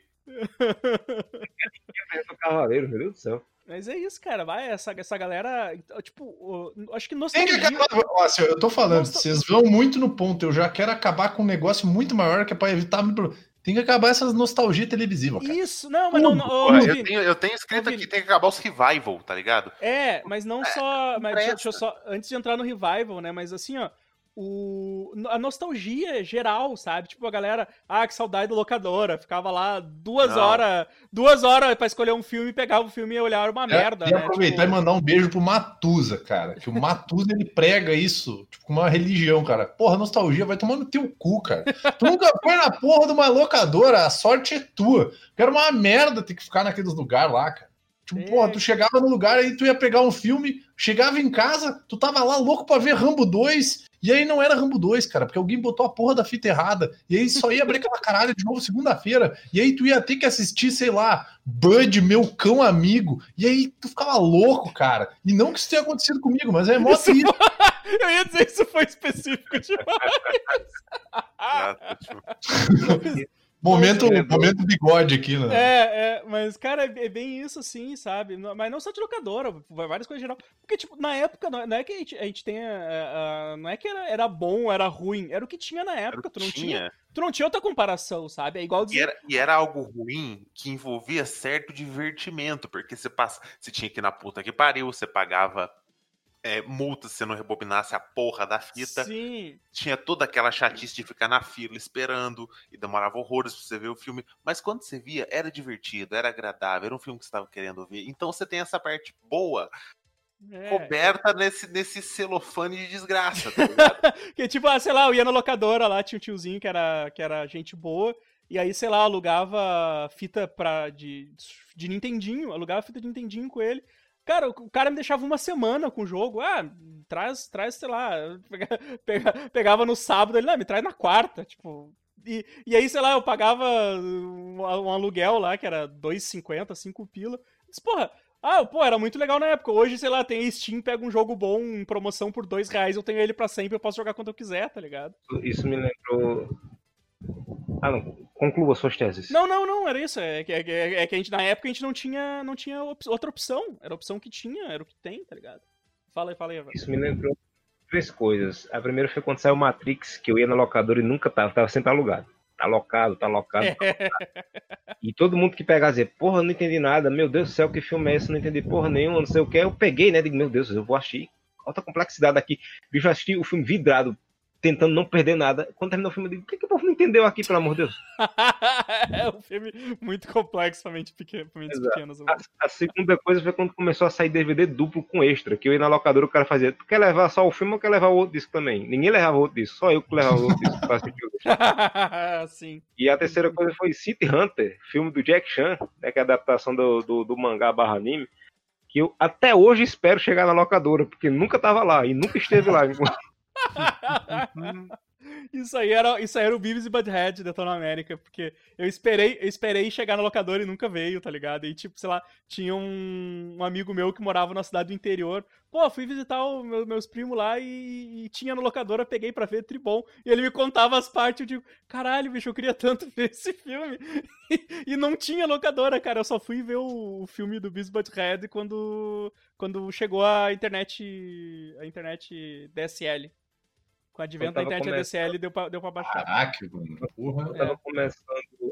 cavaleiro, meu Deus do céu. Mas é isso, cara. Vai, essa, essa galera. Tipo, o- acho que Tem que nostalgia. acabar. Ó, assim, eu tô falando, Nossa. vocês vão muito no ponto. Eu já quero acabar com um negócio muito maior que é pra evitar. Tem que acabar essas nostalgia televisiva, cara. Isso, não, mas não. não Porra, eu, tenho, eu tenho escrito aqui, tem que acabar os revival, tá ligado? É, mas não só. Mas deixa, deixa eu só. Antes de entrar no revival, né? Mas assim, ó. O, a nostalgia geral, sabe? Tipo, a galera, ah, que saudade da locadora. Ficava lá duas Não. horas, duas horas pra escolher um filme, pegava o filme e olhava uma merda, e né? aproveitar Tipo, e mandar um beijo pro Matusa, cara. Que o Matusa ele prega isso, tipo, como uma religião, cara. Porra, nostalgia vai tomar no teu cu, cara. Tu nunca foi na porra de uma locadora, a sorte é tua. Que era uma merda ter que ficar naqueles lugares lá, cara. Tipo, É. porra, tu chegava no lugar aí tu ia pegar um filme, chegava em casa, tu tava lá louco pra ver Rambo 2, e aí não era Rambo 2, cara, porque alguém botou a porra da fita errada, e aí só ia abrir aquela caralho de novo segunda-feira, e aí tu ia ter que assistir, sei lá, Bud, meu cão amigo, e aí tu ficava louco, cara. E não que isso tenha acontecido comigo, mas é mó Isso triste. *laughs* Eu ia dizer isso foi específico demais. Ah, tipo, *laughs* Momento, Nossa, momento bigode aqui, né? É, é, mas, cara, é é bem isso, assim, sabe? Mas não só de locadora, várias coisas em geral. Porque, tipo, na época, não é- é que a gente, a gente tenha. é, é, não é que era, era bom, era ruim, era o que tinha na época, tu não tinha. tinha. Tu não tinha outra comparação, sabe? É igual E dizer. era, e era algo ruim que envolvia certo divertimento, porque você, passa, você tinha que ir na puta que pariu, você pagava é, multa se você não rebobinasse a porra da fita. Sim. Tinha toda aquela chatice de ficar na fila esperando e demorava horrores pra você ver o filme. Mas quando você via, era divertido, era agradável, era um filme que você estava querendo ver. Então você tem essa parte boa É. coberta nesse, nesse celofane de desgraça, tá *laughs* ligado? Que tipo, ah, sei lá, eu ia na locadora lá, tinha um tiozinho que era, que era gente boa. E aí, sei lá, alugava fita pra, de, de Nintendinho, alugava fita de Nintendinho com ele. Cara, o cara me deixava uma semana com o jogo. Ah, traz, traz, sei lá. *laughs* pega- pega- pegava no sábado, ele, não, me traz na quarta, tipo. E, e aí, sei lá, eu pagava um, aluguel lá, que era 2,50, 5 pila. Mas, porra, ah, pô, era muito legal na época. Hoje, sei lá, tem Steam, pega um jogo bom em promoção por dois reais, eu tenho ele pra sempre, eu posso jogar quando eu quiser, tá ligado? Isso me lembrou. Ah, não. Conclua suas teses. Não, não, não, era isso. É que, é, é que a gente, na época, a gente não tinha, não tinha op- outra opção. Era a opção que tinha, era o que tem, tá ligado? Fala aí, fala aí. Isso me lembrou três coisas. A primeira foi quando saiu Matrix, que eu ia na locadora e nunca tava, tava sempre alugado. Tá locado, tá locado. *laughs* E todo mundo que pegava dizia, porra, não entendi nada, meu Deus do céu, que filme é esse? Não entendi porra nenhuma, não sei o que. Eu peguei, né? Digo, meu Deus, eu vou assistir. Alta complexidade aqui. Bicho, eu assisti o filme vidrado, tentando não perder nada. Quando terminou o filme, eu digo, o que, que o povo não entendeu aqui, pelo amor de Deus? *laughs* é um filme muito complexo pra mente pequena, pra mentes Exato. pequenas. A, a segunda coisa foi quando começou a sair DVD duplo com extra, que eu ia na locadora o cara fazia, tu quer levar só o filme ou quer levar o outro disco também? Ninguém levava o outro disco, só eu que levava o outro disco pra assistir o outro. *laughs* Sim. E a terceira coisa foi City Hunter, filme do Jack Chan, né, que é a adaptação do, do, do mangá barra anime, que eu até hoje espero chegar na locadora, porque nunca tava lá e nunca esteve lá. Isso aí era, isso aí era o Beavis e Butthead de Detona América, porque eu esperei, eu esperei chegar na locadora e nunca veio, tá ligado? E tipo, sei lá, tinha um, um amigo meu que morava na cidade do interior. Pô, fui visitar o meu- meus primos lá e, e tinha na locadora, peguei pra ver Tribom. E ele me contava as partes, eu digo, caralho, bicho, eu queria tanto *laughs* ver esse filme. E, não tinha locadora, cara. Eu só fui ver o, o filme do Beavis e Butthead quando, quando chegou a internet, a internet DSL. Com o advento da internet começando- ADSL deu pra, deu pra baixar. Caraca, mano. Porra. Eu tava começando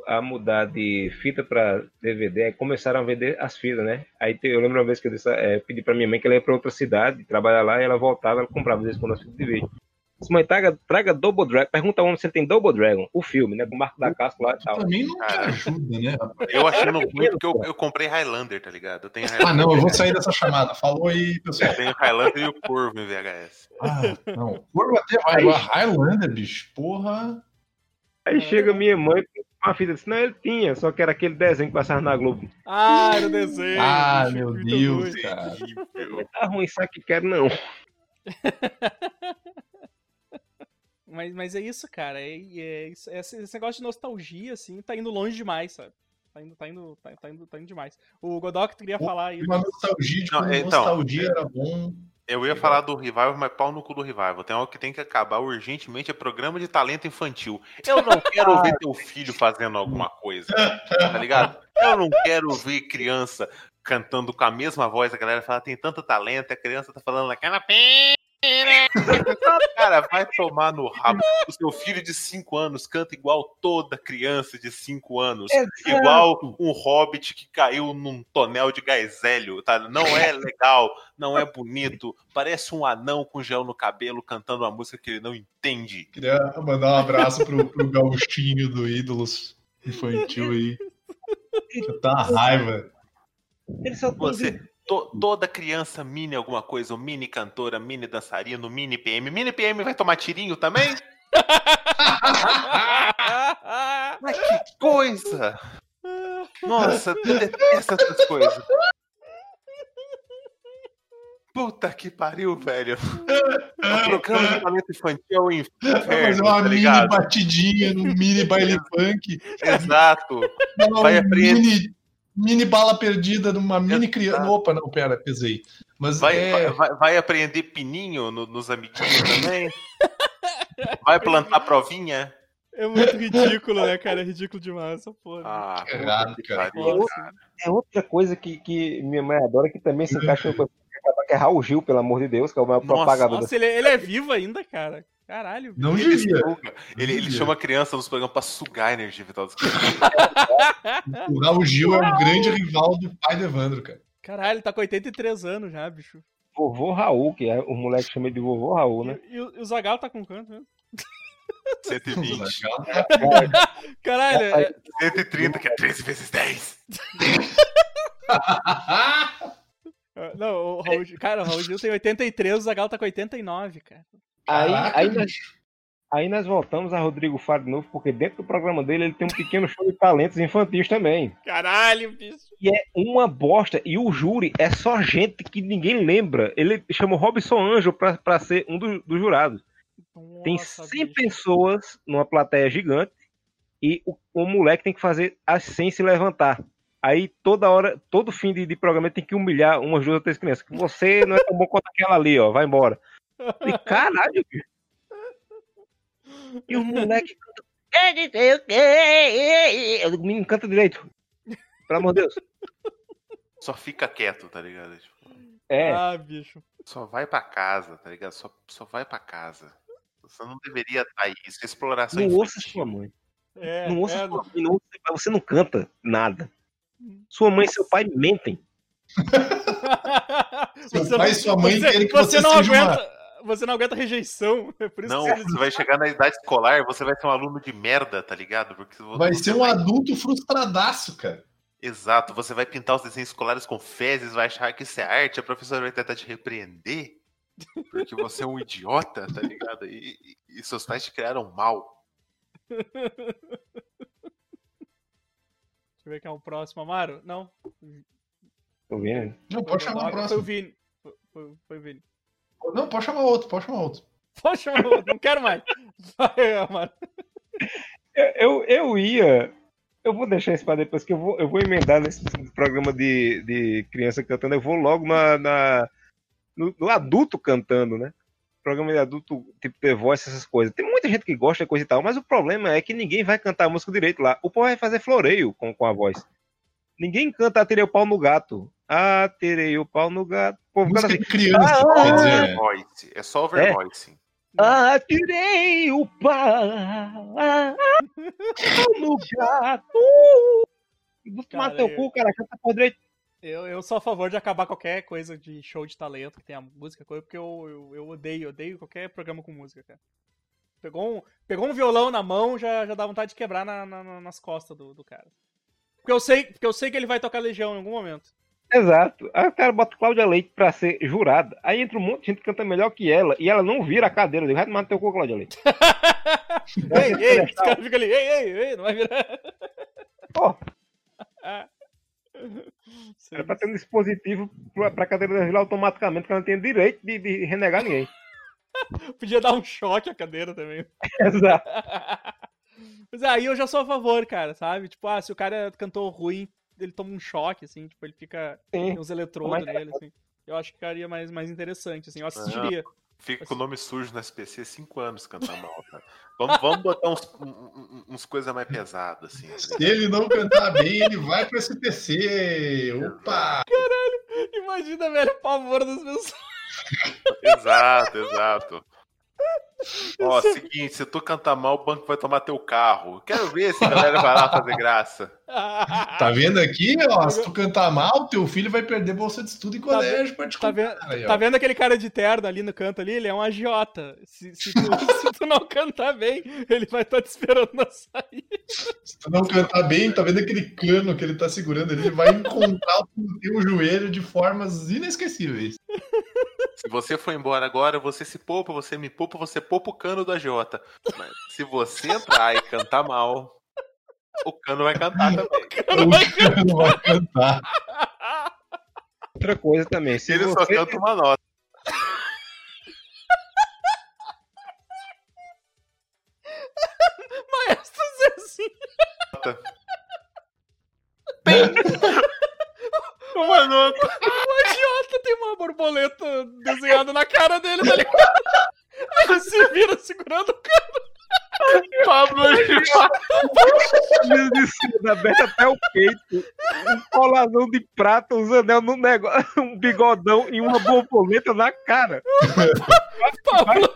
a mudar de fita pra DVD, aí começaram a vender as fitas, né? Aí eu lembro uma vez que eu disse, é, pedi pra minha mãe que ela ia pra outra cidade, trabalhar lá, e ela voltava, ela comprava às vezes quando as fitas de vídeo. Disse, mãe, traga, traga Double Dragon. Pergunta onde você tem Double Dragon, o filme, né? Com o Marco da Casco lá e tal. Também não te Cara. ajuda, né? Eu achando ruim porque eu, eu comprei Highlander, tá ligado? Eu tenho Ah, Highlander, não, eu vou sair dessa chamada. Falou aí, pessoal. eu tenho Highlander e o Corvo em VHS. Ah, não. Corvo até vai. Agora, Highlander, bicho. Porra. Aí chega minha mãe com a fita, disse, não, ele tinha, só que era aquele desenho que passava na Globo. Ah, era o desenho. Ah, bicho, meu Deus, ruim. cara. Terrível. Tá ruim, isso aqui quero não. *laughs* Mas, mas é isso, cara. É, é isso- esse, esse negócio de nostalgia, assim, tá indo longe demais, sabe? Tá indo, tá indo, tá, tá indo, tá indo demais. O Godok queria Pô, falar aí. Uma nostalgia de Não, então, nostalgia era bom. Eu ia falar do Revival, mas pau no cu do Revival. Tem algo que tem que acabar urgentemente, é programa de talento infantil. Eu não quero ver teu filho fazendo alguma coisa, tá ligado? Eu não quero ver criança cantando com a mesma voz, a galera fala, tem tanto talento, a criança tá falando naquela pena. *laughs* Cara, vai tomar no rabo. O seu filho de 5 anos canta igual toda criança de 5 anos. Igual um hobbit que caiu num tonel de gás hélio, tá? Não é legal, não é bonito. Parece um anão com gel no cabelo cantando uma música que ele não entende. Queria mandar um abraço pro, pro gauchinho do Ídolos infantil aí. Tá uma raiva. Ele só Você, to- toda criança mini alguma coisa, ou mini cantora, mini dançarino, mini PM. Mini PM vai tomar tirinho também? *laughs* Mas que coisa! Nossa, eu detesto essas coisas. Puta que pariu, velho. O programa de talento infantil é o inferno, fazer uma tá mini batidinha num mini baile funk. Exato. Vai apreender. Mini, bala perdida numa mini criança. Opa, não, pera, pesei. Mas Vai, é. vai, vai- aprender pininho no- nos amiguinhos também? *laughs* Vai plantar provinha? É muito ridículo, né, cara? É ridículo demais essa porra. Ah, que cara. Nossa. cara. É outra coisa que, que minha mãe adora, que também se encaixa *laughs* com que é Raul Gil, pelo amor de Deus, que é o maior Nossa, propagador Nossa, ele, ele é vivo ainda, cara. Caralho. Não Ele, suga. ele, ele chama a criança nos programas pra sugar a energia vital dos caras. *laughs* O Raul Gil é o grande rival do pai do Evandro, cara. Caralho, ele tá com 83 anos já, bicho. Vovô Raul, que é o moleque chama de vovô Raul, né? E, e o, Zagal tá com quanto mesmo? 120. *laughs* *laughs* Caralho, é- 130, que é 13 vezes 10. é- não, o Raul, cara, o Raul Gil tem 83, o Zagal tá com 89, cara. Aí, Caraca, aí, nós, aí nós voltamos a Rodrigo Faro de novo, porque dentro do programa dele ele tem um pequeno show de talentos infantis também. Caralho, bicho. E é uma bosta. E o júri é só gente que ninguém lembra. Ele chamou Robson Anjo pra, pra ser um dos dos jurados. Tem Nossa, 100 bicho. pessoas numa plateia gigante e o, o moleque tem que fazer as 100 se levantar. Aí toda hora, todo fim de, de programa tem que humilhar umas duas ou três crianças. Você não é tão bom quanto aquela ali, ó. Vai embora. E caralho, bicho. E o moleque canta. "É, não sei o quê". O menino canta direito. Pelo amor de Deus. Só fica quieto, tá ligado? Tipo, É. Ah, bicho. só vai pra casa, tá ligado? Só, só vai pra casa. Você não deveria estar aí. Isso é exploração Não ouça sua mãe. É, Não ouça é, sua mãe. Não ouça seu pai. Você não canta nada. Sua mãe e seu pai mentem. *laughs* Seu pai e sua mãe você, querem que você você não seja uma- aguenta. Você não aguenta rejeição. É por isso Não, que eles- você vai chegar na idade escolar, você vai ser um aluno de merda, tá ligado? Porque você Vai ser um adulto frustradaço, cara. Exato, você vai pintar os desenhos escolares com fezes, vai achar que isso é arte, a professora vai tentar te repreender, porque você é um idiota, tá ligado? E, e- e seus pais te criaram mal. Deixa eu ver quem é o próximo, Amaro. Não. Tô vendo? Não, pode Foi o chamar o Godok, Foi o próximo. Vini. Foi, foi, foi o Vini. Não, pode chamar outro, pode chamar outro. *laughs* Pode chamar o outro, não quero mais. Vai. Eu, eu, eu ia. Eu vou deixar isso pra depois, que eu vou, eu vou emendar nesse programa de, de criança cantando. Eu vou logo na, na- no, no adulto cantando, né? Programa de adulto, tipo The Voice, essas coisas. Tem muita gente que gosta de coisa e tal, mas o problema é que ninguém vai cantar a música direito lá. O povo vai fazer floreio com, com a voz. Ninguém canta Atirei o pau no gato. Atirei o pau no gato. Canta Música assim. de criança, Ah, quer dizer, né? Overvoice, é só overvoice. Atirei o pau no gato. Vou tomar teu eu- cu, cara. Canta por direito. Eu, eu sou a favor de acabar qualquer coisa de show de talento que tenha música, coisa, porque eu, eu, eu odeio, odeio qualquer programa com música, cara. Pegou um, pegou um violão na mão, já, já dá vontade de quebrar na, na- na- nas costas do, do cara. Porque eu, sei, porque eu sei que ele vai tocar Legião em algum momento. Exato. Aí o cara bota Cláudia Leite pra ser jurada. Aí entra um monte de gente que canta melhor que ela e ela não vira a cadeira. Eu digo, vai tomar no teu cu, Cláudia Leite. *laughs* ei, ei, os caras ficam ali, ei, ei, ei, não vai virar. Pô, Sim. *laughs* era pra ter um dispositivo pra, pra cadeira virar automaticamente, que ela não tem direito de, de renegar ninguém. *laughs* Podia dar um choque à cadeira também. Exato. Mas aí eu já sou a favor, cara, sabe? Tipo, ah, se o cara cantou ruim, ele toma um choque, assim, tipo, ele fica. Sim. Tem uns eletrodos Mais nele, assim. Eu acho que ficaria mais, mais interessante, assim. Eu assistiria. Fica com o nome sujo no SPC cinco anos cantar mal, cara. Vamos, vamos botar uns, uns coisas mais pesadas, assim. Se ele não cantar bem, ele vai pro SPC. Opa! Imagina, velho, o pavor das pessoas. Exato, exato. *laughs* Ó, seguinte, se tu cantar mal, o banco vai tomar teu carro. Quero ver se a galera vai lá fazer graça. Tá vendo aqui, ó? Se tu cantar mal, teu filho vai perder bolsa de estudo em colégio Tá particular. vendo, Aí, tá vendo aquele cara de terno ali no canto ali? Ele é um agiota. Se, se, tu, *laughs* se tu não cantar bem, ele vai estar te esperando na saída. Se tu não cantar bem, tá vendo aquele cano que ele tá segurando ali, ele vai encontrar o teu joelho de formas inesquecíveis. Se você for embora agora, você se poupa, você me poupa, você poupa o cano do agiota. Mas se você entrar e cantar mal, o cano vai cantar também. O cano vai cantar. Outra coisa também, se Ele só você... canta uma nota. *laughs* Maestro Zezinho. *laughs* Uma nota. *laughs* Uma borboleta desenhada na cara dele, tá ligado? Aí ele se vira segurando o cano. Pablo de seda aberta até o peito, um coladão de prata, uns anel no negócio, um bigodão e uma borboleta na cara. Pablo,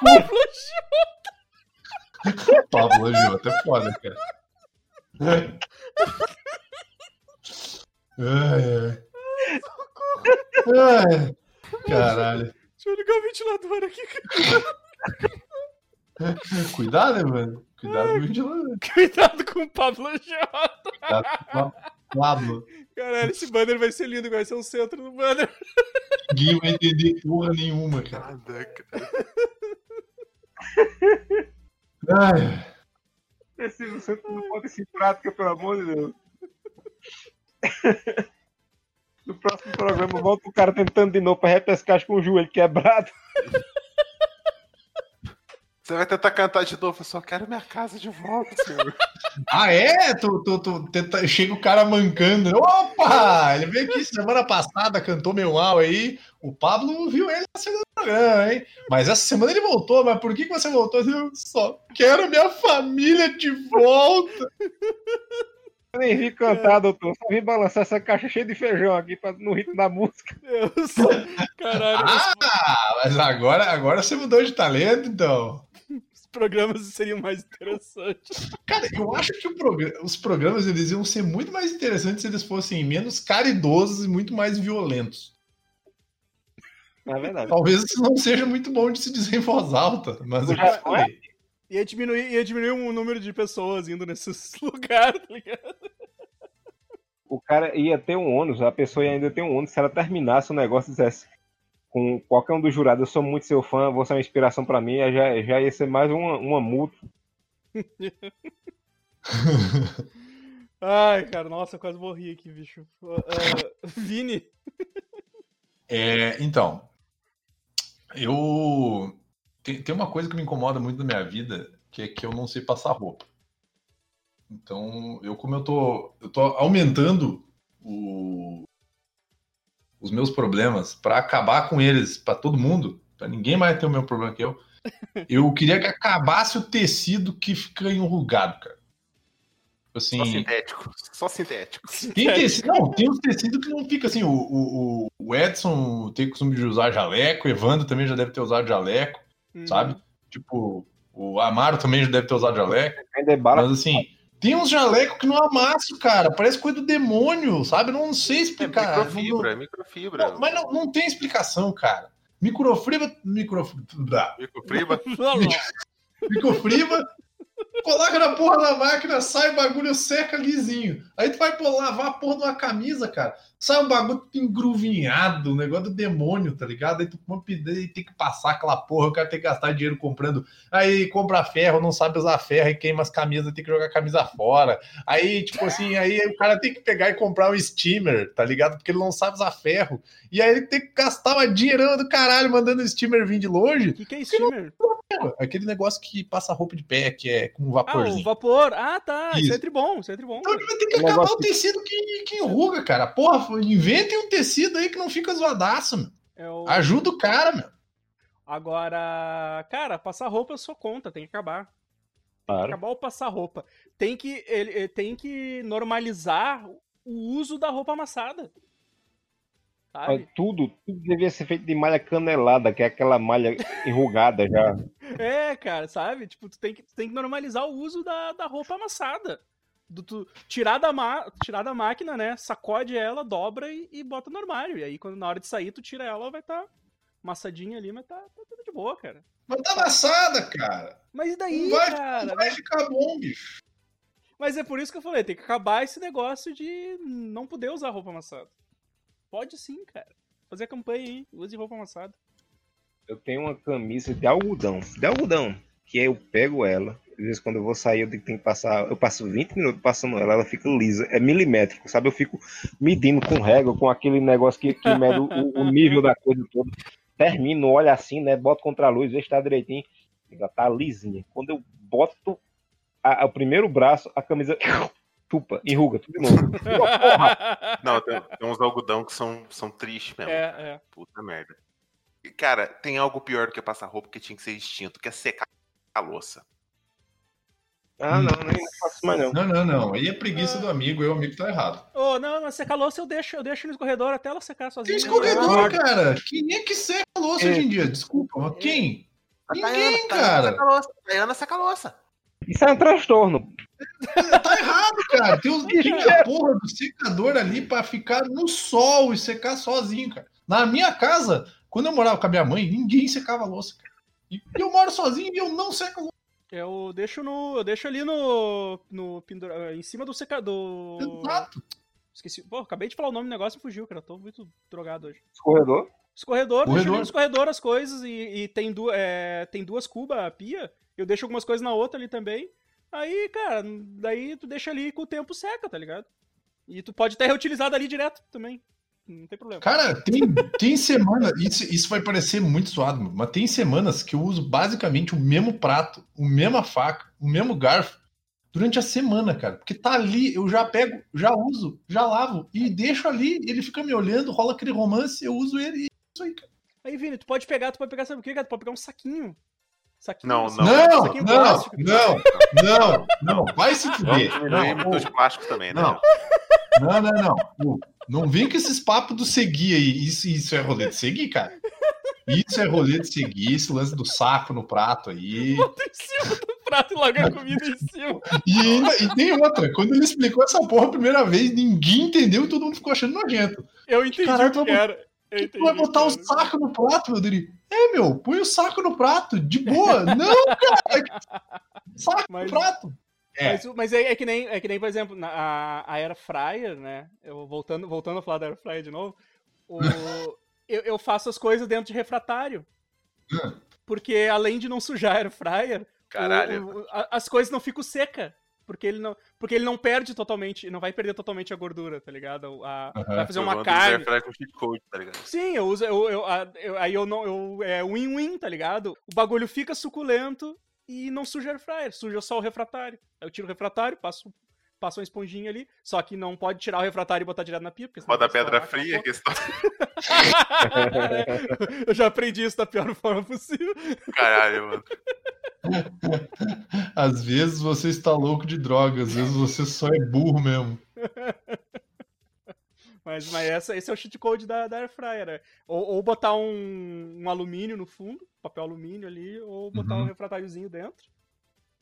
Pablo Agiota. Pablo Agiota é foda, cara. Ai, ai. Ai, caralho. Deixa eu ligar o ventilador aqui. *laughs* Cuidado, né, mano? Cuidado com o ventilador. Cuidado com o Pablo Agiota. Cuidado com o Pablo. Caralho, esse banner vai ser lindo, vai ser o centro do banner. Ninguém vai entender porra nenhuma, cara. Nada, cara. Ai, Esse você não pode ser prática, pelo amor de Deus. No próximo programa, volta o cara tentando de novo pra repescar com o joelho quebrado. Você vai tentar cantar de novo. Eu só quero minha casa de volta, senhor. Ah, é? Tu, tu, tu, tenta- chega o cara mancando. Opa! Ele veio aqui semana passada, cantou meu mal aí. O Pablo viu ele no segundo programa, hein? Mas essa semana ele voltou. Mas por que, que você voltou? Eu só quero minha família de volta. Eu nem vi cantar, doutor. Só vim balançar essa caixa cheia de feijão aqui pra, no ritmo da música. Deus. Caralho, Ah, mas agora, agora você mudou de talento, então. os programas seriam mais interessantes. Cara, eu acho que o progra- os programas eles iam ser muito mais interessantes se eles fossem menos caridosos e muito mais violentos. Na verdade. Talvez isso não seja muito bom de se dizer em voz alta, mas eu Já já falei. Ia diminuir, ia diminuir o número de pessoas indo nesses *laughs* lugares, tá ligado? O cara ia ter um ônus, a pessoa ia ainda ter um ônus se ela terminasse o negócio e dissesse com qualquer um dos jurados, eu sou muito seu fã, você é uma inspiração pra mim, já, já ia ser mais uma, uma multa. *laughs* Ai, cara, nossa, eu quase morri aqui, bicho. Ah, *laughs* Vini, É, então, eu tem, tem uma coisa que me incomoda muito na minha vida, que é que eu não sei passar roupa. Então, eu como eu tô, eu tô aumentando o- os meus problemas para acabar com eles para todo mundo, para ninguém mais ter o mesmo problema que eu. *laughs* Eu queria que acabasse o tecido que fica enrugado, cara. Tipo Só Assim, sintético. Só sintético. tem tecido, não, tem uns tecidos que não fica assim. O, o, o Edson tem costume de usar jaleco, o Evandro também já deve ter usado jaleco. Uhum. sabe? Tipo, o Amaro também já deve ter usado jaleco. Ainda é bala. Mas assim, tem uns jalecos que não amassam, cara. Parece coisa do demônio, sabe? Não sei É explicar. microfibra, é microfibra. Não, mas não, não tem explicação, cara. Microfibra. Microfibra. *laughs* Microfibra. Microfibra. Coloca na porra da máquina, sai o bagulho seca lisinho. Aí tu vai pô, lavar a porra de uma camisa, cara. Sai um bagulho engruvinhado, um negócio do demônio, tá ligado? Aí tu e tem que passar aquela porra, o cara tem que gastar dinheiro comprando. Aí compra ferro, não sabe usar ferro e queima as camisas, tem que jogar a camisa fora. Aí, tipo assim, aí o cara tem que pegar e comprar um steamer, tá ligado? Porque ele não sabe usar ferro. E aí ele tem que gastar uma dinheirama do caralho mandando o steamer vir de longe. O que, que é steamer? Aquele negócio que passa roupa de pé, que é com um Ah, vaporzinho. o vapor. Ah, tá. Isso, Isso. é tribom, isso é tribom. Então vai ter que Um acabar negócio o tecido que, que enruga, cara. Porra, inventem um tecido aí que não fica zoadaço, meu. É o... Ajuda o cara, meu. Agora, cara, passar roupa é sua conta, tem que acabar. Claro. Acabar o passar roupa. Tem que, ele tem que normalizar o uso da roupa amassada. Mas Sabe? Tudo, tudo devia ser feito de malha canelada, que é aquela malha enrugada já. *laughs* É, cara, sabe? Tipo, tu tem que, tu tem que normalizar o uso da, da roupa amassada. Do, tu tirar da, ma, tirar da máquina, né? Sacode ela, dobra e, e bota no armário. E aí, quando na hora de sair, tu tira ela, vai estar tá amassadinha ali, mas tá, tá tudo de boa, cara. Mas tá amassada, cara. Mas e daí, Não vai, cara? não vai ficar bom, bicho. Mas é por isso que eu falei, tem que acabar esse negócio de não poder usar roupa amassada. Pode sim, cara. Fazer a campanha aí, use roupa amassada. Eu tenho uma camisa de algodão, de algodão, que eu pego ela. Às vezes quando eu vou sair, eu tenho que passar. Eu passo 20 minutos passando ela, ela fica lisa. É milimétrico, sabe? Eu fico medindo com régua, com aquele negócio que, que mede o, o nível da coisa toda. Termino, olho assim, né? Boto contra a luz, vejo que tá direitinho. Ela tá lisinha. Quando eu boto a- o primeiro braço, a camisa tupa, enruga, tudo de novo. *laughs* Porra! Não, tem, tem uns algodão que são, são tristes mesmo. É, é. Puta merda. E, Cara, tem algo pior do que passar roupa que tinha que ser extinto, que é secar a louça. Ah, não, nem faço mais não. Não, não, não. Aí é preguiça do amigo, eu, o amigo tá errado. Ô, não, mas secar a louça eu deixo, eu deixo no escorredor até ela secar sozinha. Tem escorredor, Ah, cara. Quem é que seca a louça É. hoje em dia? Desculpa, mas quem? A Ninguém, Tayana, cara. Tayana seca a louça. Tayana seca a louça. Isso é um transtorno. Tá errado, cara. Tem, os, tem a porra do secador ali pra ficar no sol e secar sozinho, cara. Na minha casa, quando eu morava com a minha mãe, ninguém secava a louça, cara. E eu moro sozinho e eu não seco a louça. Eu deixo no. Eu deixo ali no. no pendura, em cima do secador. Exato. Esqueci. Pô, acabei de falar o nome do negócio e fugiu, cara. Tô muito drogado hoje. Escorredor. Escorredor, deixo ali Corredor. no escorredor as coisas e, e tem, du é, tem duas cubas, a pia. Eu deixo algumas coisas na outra ali também. Aí, cara, daí tu deixa ali com o tempo seca, tá ligado? E tu pode até reutilizar dali direto também. Não tem problema. Cara, tem, tem semana, isso, isso vai parecer muito suado, mas tem semanas que eu uso basicamente o mesmo prato, o mesma faca, o mesmo garfo durante a semana, cara. Porque tá ali, eu já pego, já uso, já lavo e deixo ali, ele fica me olhando, rola aquele romance, eu uso ele e é isso aí, cara. Aí, Vini, tu pode pegar, tu pode pegar, sabe o que, cara? Tu pode pegar um saquinho. Saquinho. Não, assim, Não, saquinho não, plástico. não, não, não, vai se fuder. Não, muito de plástico também, né? Não. Não, não, não. Não, não vem com esses papos do seguir aí. Isso, isso é rolê de seguir, cara. Isso é rolê de seguir, esse lance do saco no prato aí. *laughs* Bota em cima do prato e larga a comida em cima. E ainda e tem outra. Quando ele explicou essa porra a primeira vez, ninguém entendeu e todo mundo ficou achando nojento. Eu entendi Caralho, o que vai era. Entendi Tu vai botar o saco no prato, meu Deus. É, meu, põe o saco no prato, de boa. *laughs* Não, cara. Saco Mas- no prato. É. Mas, é, é que nem, é que nem, por exemplo, na, a, a Air Fryer, né? Eu, voltando, voltando a falar da Air Fryer de novo, o- *laughs* eu, eu faço as coisas dentro de refratário. Porque além de não sujar a Air Fryer, o- o- a- as coisas não ficam secas. Porque ele não, porque ele não perde totalmente, não vai perder totalmente a gordura, tá ligado? A- Aham. vai fazer uma carne. com cheat code, tá ligado? Sim, eu uso. Eu, eu- a- eu- aí eu não. Eu, é win-win, tá ligado? O bagulho fica suculento e não suja air fryer, suja só o refratário. Aí eu tiro o refratário, passo, passo uma esponjinha ali, só que não pode tirar o refratário e botar direto na pia. porque Roda vai pedra fria, aquela questão. *laughs* eu já aprendi isso da pior forma possível. Caralho, mano. *laughs* Às vezes você está louco de droga, às vezes você só é burro mesmo. *laughs* Mas, mas essa, esse é o cheat code da, da Air Fryer, né? Ou, ou botar um, um alumínio no fundo, papel alumínio ali ou botar Uhum. um refratáriozinho dentro.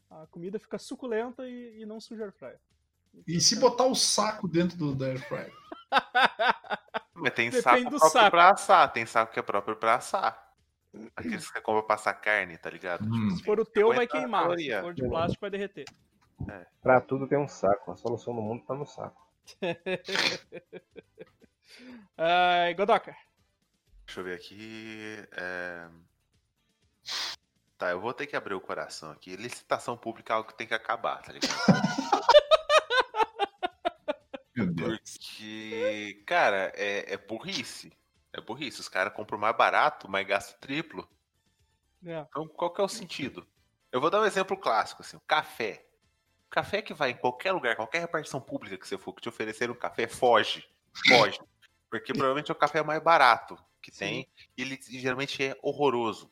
A comida fica suculenta e, e não suja a air fryer. E se botar o saco dentro do da air fryer? *laughs* Mas tem Depende saco do próprio saco. pra assar, tem saco que é próprio pra assar. Aqueles que você compra pra assar carne, tá ligado? Hum. Se for o teu, vai 50 queimar. Se for de plástico, vai derreter. Pra tudo tem um saco. A solução do mundo tá no saco. *laughs* Ai, Godoka. Deixa eu ver aqui. é, Tá, eu vou ter que abrir o coração aqui. Licitação pública é algo que tem que acabar, tá ligado? *laughs* Meu Deus. Porque, cara, é, é burrice. É burrice. Os caras compram mais barato, mas gastam triplo. É. Então, qual que é o sentido? Eu vou dar um exemplo clássico, assim, o café. O café que vai em qualquer lugar, qualquer repartição pública que você for que te oferecer um café, foge. Foge. Porque provavelmente é o café mais barato que Sim. tem e ele geralmente é horroroso.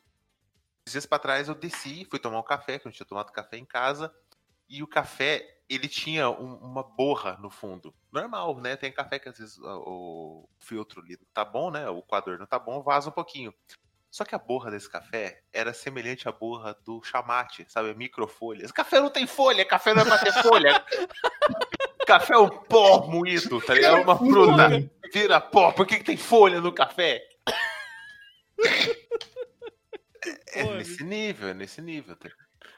Esses dias pra trás eu desci, fui tomar um café, que eu não tinha tomado café em casa, e o café, ele tinha um- uma borra no fundo. Normal, né? Tem café que às vezes ó, o filtro ali não tá bom, né? O coador não tá bom, vaza um pouquinho. Só que a borra desse café era semelhante à borra do chamate, sabe? Microfolhas. Café não tem folha, café não é pra ter folha. *laughs* café é um pó moído, tá ligado? É uma fruta. Vira pó. Por que, que tem folha no café? *laughs* É nesse nível, é nesse nível. tá?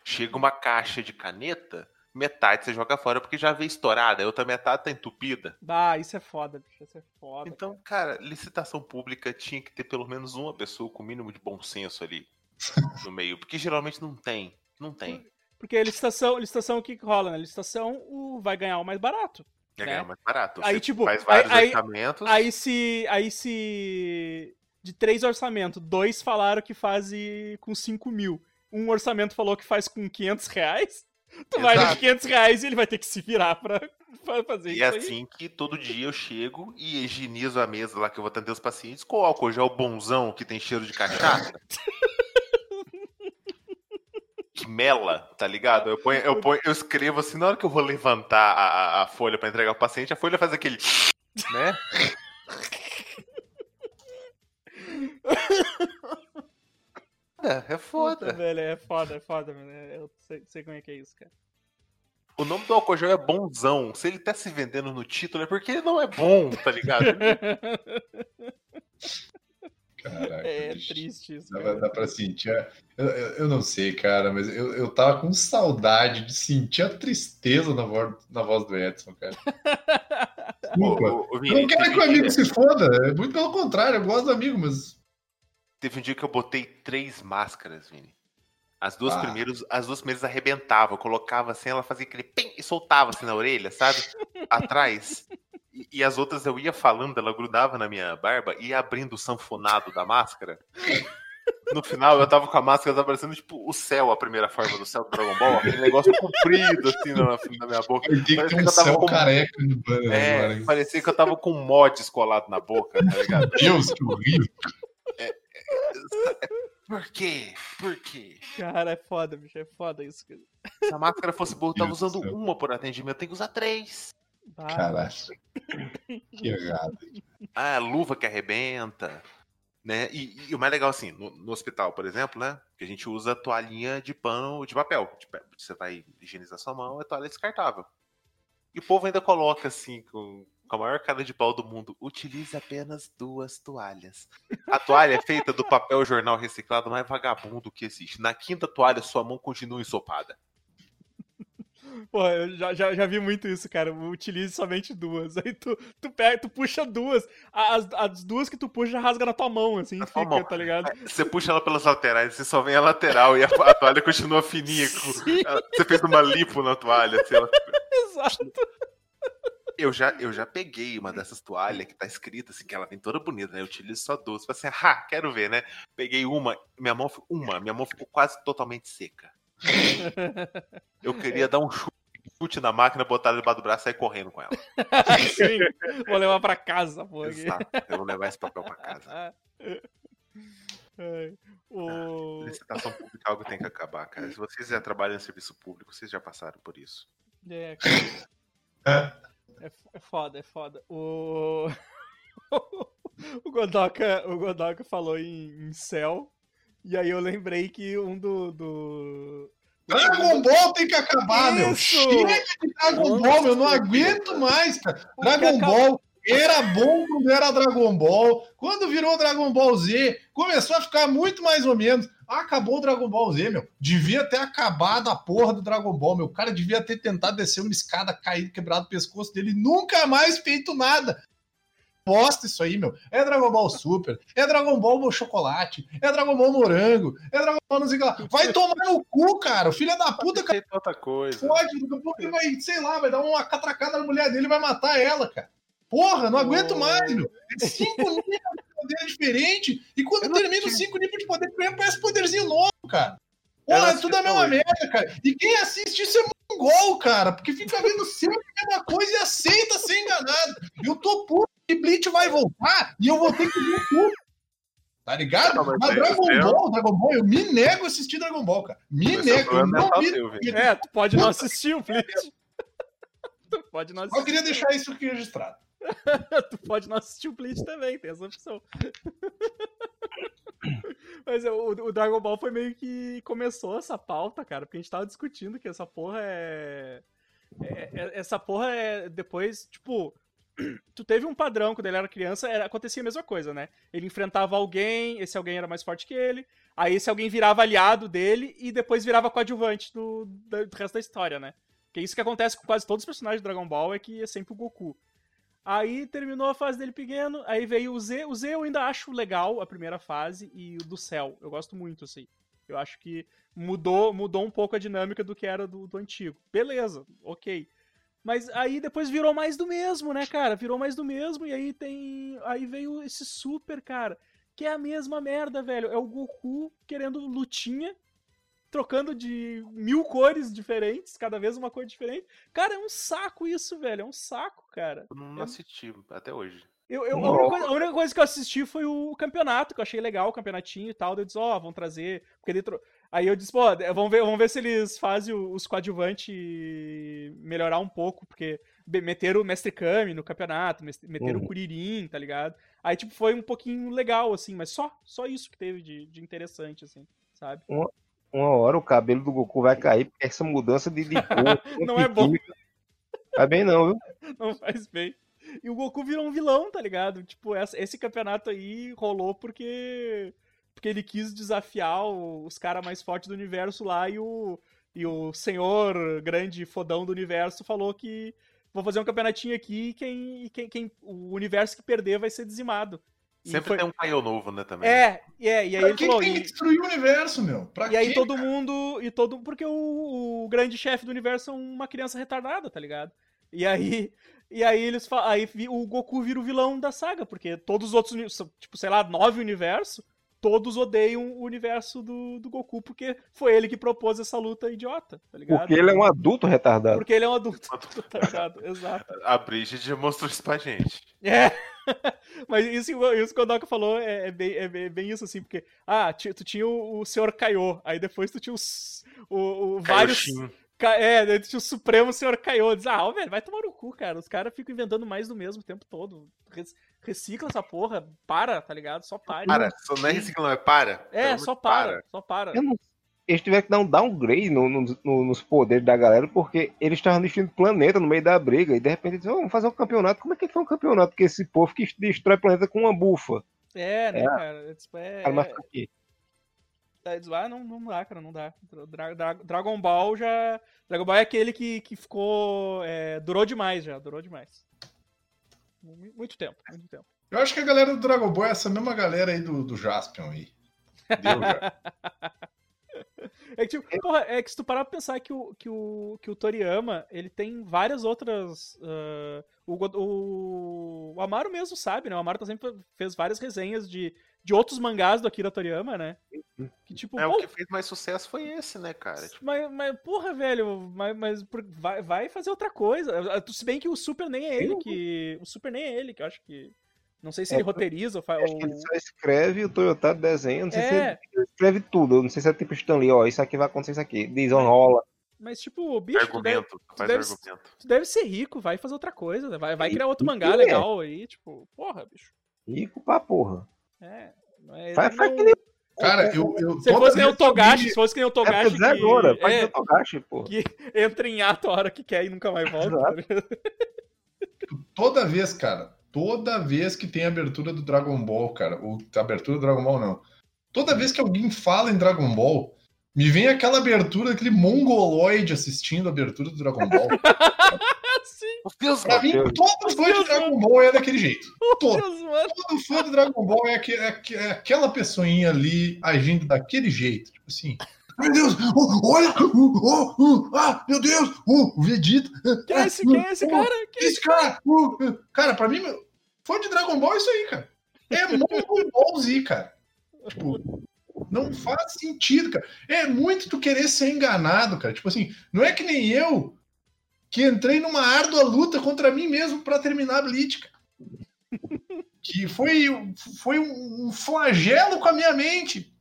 Chega uma caixa de caneta, metade você joga fora porque já veio estourada, a outra metade tá entupida. Ah, isso é foda, bicho. Isso é foda. Então, cara, licitação pública tinha que ter pelo menos uma pessoa com o mínimo de bom senso ali *laughs* no meio, porque geralmente não tem. Não tem. Porque a licitação, licitação o que rola, né? Licitação o, vai ganhar o mais barato. É Né? ganhar mais barato. Aí, Você tipo, faz aí- vários aí- orçamentos. Aí se. Aí se. De três orçamentos, dois falaram que fazem com 5 mil. Um orçamento falou que faz com 500 reais. *laughs* Tu vai no de Exato. 500 reais e ele vai ter que se virar pra, pra fazer E isso é aí. assim que todo dia eu chego e higienizo a mesa lá que eu vou atender os pacientes com álcool gel bonzão que tem cheiro de cachaça. *laughs* que mela, tá ligado? Eu, ponho, eu, ponho- eu escrevo assim, na hora que eu vou levantar a, a- folha pra entregar ao paciente, a folha faz aquele. né? *laughs* É, é Puta, foda. velho, é foda, é foda, mano. É- Eu sei, sei como é que é isso, cara. O nome do gel é bonzão. Se ele tá se vendendo no título é porque ele não é bom, tá ligado? *laughs* Caraca, é bicho. triste isso. Dá, Cara. dá pra sentir. a- Eu, eu, eu não sei, cara, mas eu, eu tava com saudade de sentir a tristeza na voz, na voz do Edson, cara. *laughs* Desculpa. Ô, ô, ô, Eu Vini, não quero que o amigo se foda. É muito pelo contrário, eu gosto do amigo, mas. Teve um dia que eu botei três máscaras, Vini. As duas Ah. primeiras, as duas primeiras arrebentavam. Eu colocava assim, ela fazia aquele pim e soltava assim na orelha, sabe? *laughs* Atrás. E, e as outras eu ia falando, ela grudava na minha barba e ia abrindo o sanfonado da máscara. No final, eu tava com a máscara, tava parecendo tipo o céu, a primeira forma do céu do Dragon Ball. Aquele negócio comprido assim na, na minha boca. Eu tenho que Parecia um que eu tava céu com- careca no banner É, agora. parecia que eu tava com um mod escolado na boca, tá ligado? Deus, que horrível. *laughs* Por quê? Por quê? Cara, é foda, bicho. É foda isso. cara. Se a máscara fosse boa, eu tava usando céu. uma por atendimento, tem que usar três. Ah, Caralho. *laughs* Que errado. Ah, luva que arrebenta. Né? E, e o mais legal, assim, no, no hospital, por exemplo, né? Que a gente usa toalhinha de pano de papel. Tipo, você vai higienizar sua mão, é toalha descartável. E o povo ainda coloca assim, com, com a maior cara de pau do mundo, utilize apenas duas toalhas. A toalha é feita do papel jornal reciclado mais vagabundo que existe. Na quinta toalha, sua mão continua ensopada. Pô, eu já, já, já vi muito isso, cara. Utilize somente duas. Aí tu, tu pega, tu puxa duas. As, as duas que tu puxa rasga na tua mão, assim, Na fica, mão. tá ligado? Você puxa ela pelas laterais, você só vem a lateral e a, a toalha continua fininha. *laughs* Sim, Você fez uma lipo na toalha. assim, ela- *laughs* exato. Eu, já, eu já peguei uma dessas toalhas que tá escrita assim, que ela vem toda bonita, né? Eu utilizo só duas. Falei assim, ah, quero ver, né? Peguei uma, minha mão, uma, minha mão ficou quase totalmente seca. Eu queria dar um chute na máquina, botar ela debaixo do braço e sair correndo com ela. Sim, vou levar pra casa, pô. aqui. Exato. Eu vou levar esse papel pra casa. O... Licitação pública é algo que tem que acabar, cara. Se vocês já trabalham em serviço público, vocês já passaram por isso. É, cara, É, é, foda, é foda. O... *laughs* o Godoka, o Godoka falou em, em céu E aí eu lembrei que um do. do... Dragon Ball tem que acabar, meu. Chega de Dragon Ball, meu. Eu não aguento mais, cara. Dragon Ball era bom quando era Dragon Ball. Quando virou Dragon Ball Z, começou a ficar muito mais ou menos. Acabou o Dragon Ball Z, meu. Devia ter acabado a porra do Dragon Ball, meu. O cara devia ter tentado descer uma escada, caído, quebrado o pescoço dele, nunca mais feito nada. Posta isso aí, meu. É Dragon Ball Super, é Dragon Ball Chocolate, é Dragon Ball Morango, é Dragon Ball não sei lá. Vai tomar no cu, cara. O filho da puta, cara. outra coisa. Pode, daqui a pouco ele vai, sei lá, vai dar uma catracada na mulher dele e vai matar ela, cara. Porra, não aguento mais, meu. É cinco *laughs* poder diferente. E quando termina os cinco níveis de poder, parece poderzinho novo, cara. Porra, é tudo a mesma merda, cara. E quem assiste isso é mongol, cara. Porque fica vendo sempre a mesma coisa e aceita ser enganado. Eu tô puto que Bleach vai voltar e eu vou ter que ver tudo. Tá ligado? Não, mas, mas Dragon é Ball, Dragon Ball, eu me nego a assistir Dragon Ball, cara. Me mas nego. Eu não vi... É, tu pode não assistir o Bleach. *laughs* tu pode não assistir. Eu queria deixar isso aqui registrado. *laughs* tu pode não assistir o Bleach também, tem essa opção. *laughs* Mas o, o, Dragon Ball foi meio que começou essa pauta, cara, porque a gente tava discutindo que essa porra é. é, é essa porra é. Depois, tipo. *clears throat* Tu teve um padrão quando ele era criança, era, acontecia a mesma coisa, né? Ele enfrentava alguém, esse alguém era mais forte que ele, aí esse alguém virava aliado dele e depois virava coadjuvante do, do, do resto da história, né? Que é isso que acontece com quase todos os personagens de Dragon Ball, é que é sempre o Goku. Aí terminou a fase dele pequeno, aí veio o Z. O Z eu ainda acho legal, a primeira fase, e o do céu. Eu gosto muito, assim. Eu acho que mudou mudou um pouco a dinâmica do que era do, do antigo. Beleza, ok. Mas aí depois virou mais do mesmo, né, cara? Virou mais do mesmo, e aí tem. Aí veio esse super, cara. Que é a mesma merda, velho. É o Goku querendo lutinha trocando de mil cores diferentes, cada vez uma cor diferente. Cara, é um saco isso, velho. É um saco, cara. Eu não é... assisti até hoje. Eu, eu, a, única coisa, a, única coisa, que eu assisti foi o campeonato, que eu achei legal, o campeonatinho e tal. Eu disse, ó, oh, vão trazer. Porque dentro... Aí eu disse, pô, vamos ver, vamos ver se eles fazem os coadjuvantes melhorar um pouco, porque meteram o Mestre Kami no campeonato, meteram uhum. o Kuririn, tá ligado? Aí, tipo, foi um pouquinho legal, assim, mas só, só isso que teve de, de interessante, assim, sabe? Uma, uma hora o cabelo do Goku vai cair, porque essa mudança de, *laughs* de cor. não é bom. Vai bem, não, viu? Não faz bem. E o Goku virou um vilão, tá ligado? Tipo, esse campeonato aí rolou porque. Porque ele quis desafiar os caras mais fortes do universo lá e o. E o senhor grande fodão do universo falou que vou fazer um campeonatinho aqui e quem, quem, quem, o universo que perder vai ser dizimado. Sempre foi... tem um Caio novo, né, também. É, é e aí pra ele que falou... tem que destruir o universo, meu? Pra e aí todo mundo... E todo, porque o, o grande chefe do universo é uma criança retardada, tá ligado? E aí... E aí eles falam, aí o Goku vira o vilão da saga, porque todos os outros, tipo, sei lá, nove universos, todos odeiam o universo do, do Goku, porque foi ele que propôs essa luta idiota, tá ligado? Porque ele é um adulto retardado. Porque ele é um adulto *laughs* *laughs* retardado, exato. A Bridget mostrou isso pra gente. É. *laughs* Mas isso, isso que o Doca falou é, é, bem, é, bem, isso, assim, porque. Ah, tu tinha o, o Senhor Kaiô, aí depois tu tinha os, o, o vários. É, daí tu tinha o Supremo Senhor Kaiô. Diz, ah, ó, velho, vai tomar no cu, cara. Os caras ficam inventando mais do mesmo o tempo todo. Recicla essa porra, para, tá ligado? Só para. Para, só não é recicla, não é para. É, só para, para, só para. Eu não eles tiveram que dar um downgrade no, no, no, nos poderes da galera, porque eles estavam destruindo planeta no meio da briga, e de repente eles vamos fazer um campeonato. Como é que foi um campeonato? Porque esse povo que destrói planeta com uma bufa. É, né, é. cara? Tipo, é, cara, mas aqui. Ah, não, não dá, cara, não dá. Dra Dra Dragon Ball já. Dragon Ball é aquele que, que ficou. É, durou demais já, durou demais. Muito tempo, muito tempo. Eu acho que a galera do Dragon Ball é essa mesma galera aí do, do Jaspion aí. *laughs* Deu já. É que, tipo, porra, é que se tu parar pra pensar que o, que o, que o Toriyama, ele tem várias outras. Uh, o, o, o Amaro mesmo sabe, né? O Amaro tá sempre fez várias resenhas de, de outros mangás do Akira Toriyama, né? Que, tipo, é, pô, o que fez mais sucesso foi esse, né, cara? Tipo... Mas, mas, porra, velho, mas, mas vai, vai fazer outra coisa. Se bem que o Super nem é ele que. O Super nem é ele, que eu acho que. Não sei se é, ele roteiriza ou faz. Ou... Ele só escreve o Toyota desenha, não sei é... se ele escreve tudo. Não sei se é tipo Stanley, ó, isso aqui vai acontecer isso aqui. Desenrola. Mas, tipo, bicho. Argumento, tu deve, faz tu deve, argumento. Tu deve ser rico, vai fazer outra coisa. Né? Vai, vai criar outro mangá é. legal aí, tipo, porra, bicho. Rico pra porra. É. Faz, faz, que nem, Cara, eu. eu Se fosse que nem o que Togashi, se fosse que nem o É Togashi. dizer que- agora, pode é, ser Togashi, pô. que entra em ato a hora que quer e nunca mais volta. *laughs* Toda vez, cara, toda vez que tem abertura do Dragon Ball, cara, ou abertura do Dragon Ball não. Toda vez que alguém fala em Dragon Ball, me vem aquela abertura, aquele mongoloide assistindo a abertura do Dragon Ball. *laughs* Sim, Pra mim, Deus. todo fã de Dragon Ball é daquele jeito. Todo. Deus, mano. Todo fã de Dragon Ball é, aque- é aque- é aquela pessoinha ali agindo daquele jeito. Tipo assim. Meu Deus! oh, olha! oh, oh, oh, ah, meu Deus! oh, o Vegeta! Quem é esse, quem é esse oh, cara? Quem é Esse cara! oh, oh. cara, pra mim, fã de Dragon Ball é isso aí, cara. É Dragon Ball Z, cara. Tipo, não faz sentido, cara. É muito tu querer ser enganado, cara. Tipo assim, não é que nem eu que entrei numa árdua luta contra mim mesmo pra terminar a Bleach, cara. Que foi, foi um flagelo com a minha mente.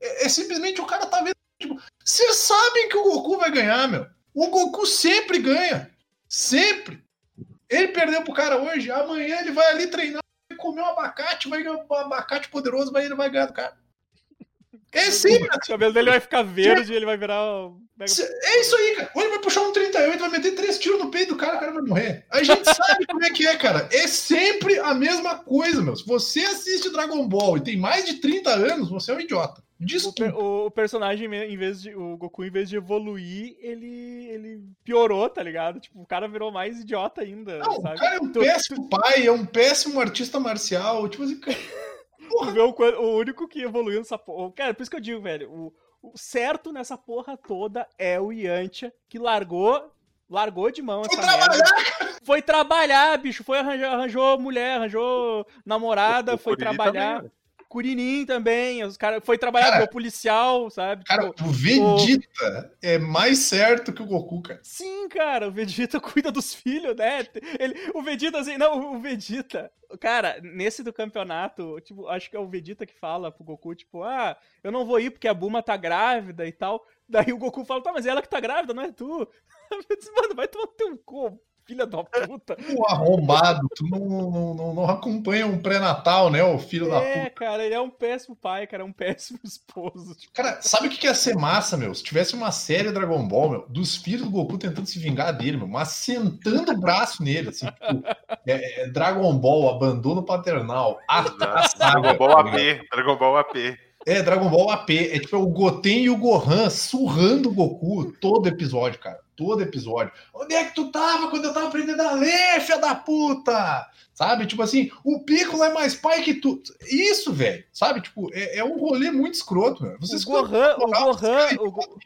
É, é simplesmente o cara tá vendo. Tipo, vocês sabem que o Goku vai ganhar, meu. O Goku sempre ganha. Sempre. Ele perdeu pro cara hoje, amanhã ele vai ali treinar, vai comer um abacate, vai ganhar um abacate poderoso, vai ele vai ganhar do cara. É sempre O cabelo dele vai ficar verde ele vai virar. é isso aí, cara. Ou ele vai puxar um 38, vai meter três tiros no peito do cara, o cara vai morrer. A gente *laughs* sabe como é que é, cara. É sempre a mesma coisa, meu. Se você assiste Dragon Ball e tem mais de 30 anos, você é um idiota. O, Desculpa. per- o personagem, em vez de. O Goku, em vez de evoluir, ele, ele piorou, tá ligado? Tipo, o cara virou mais idiota ainda. Não, o sabe? cara é um Tu- péssimo pai, é um péssimo artista marcial. Tipo assim, cara, *laughs* Tu o, o único que evoluiu nessa porra. Cara, por isso que eu digo, velho, o, o certo nessa porra toda é o Yantia, que largou. Largou de mão Foi essa merda. Foi trabalhar, bicho. Foi arranjar, arranjou mulher, arranjou namorada, O foi Kuririn trabalhar. também, Curirim também. Os cara, foi trabalhar, virou policial, sabe? cara, Tipo, o Vegeta é mais certo que o Goku, cara. Sim, cara, o Vegeta *laughs* cuida dos filhos, né? Ele, o Vegeta, assim, não, o Vegeta, cara, nesse do campeonato, tipo, acho que é o Vegeta que fala pro Goku, tipo, ah, eu não vou ir porque a Buma tá grávida e tal. Daí o Goku fala, tá, mas é ela que tá grávida, não é tu. *laughs* Eu disse, Mano, vai tomar teu cu, filha da puta. O *laughs* arrombado, tu não, não, não, não acompanha um pré-natal, né, ô filho da puta. É, cara, ele é um péssimo pai, cara, é um péssimo esposo. Tipo, Cara, sabe o que ia ser massa, meu? Se tivesse uma série Dragon Ball, meu, dos filhos do Goku tentando se vingar dele, meu, mas sentando o braço nele, assim, tipo, é, é Dragon Ball, abandono paternal, a, a saga, Dragon Ball tá AP. Dragon Ball AP. É, Dragon Ball AP, é tipo é o Goten e o Gohan surrando o Goku todo episódio, cara, todo episódio. Onde é que tu tava quando eu tava aprendendo a ler, filha da puta? Sabe, tipo assim, o Piccolo é mais pai que tu. Isso, velho, sabe, tipo, é, é um rolê muito escroto, meu. Vocês o Gohan, o Gohan, o Go-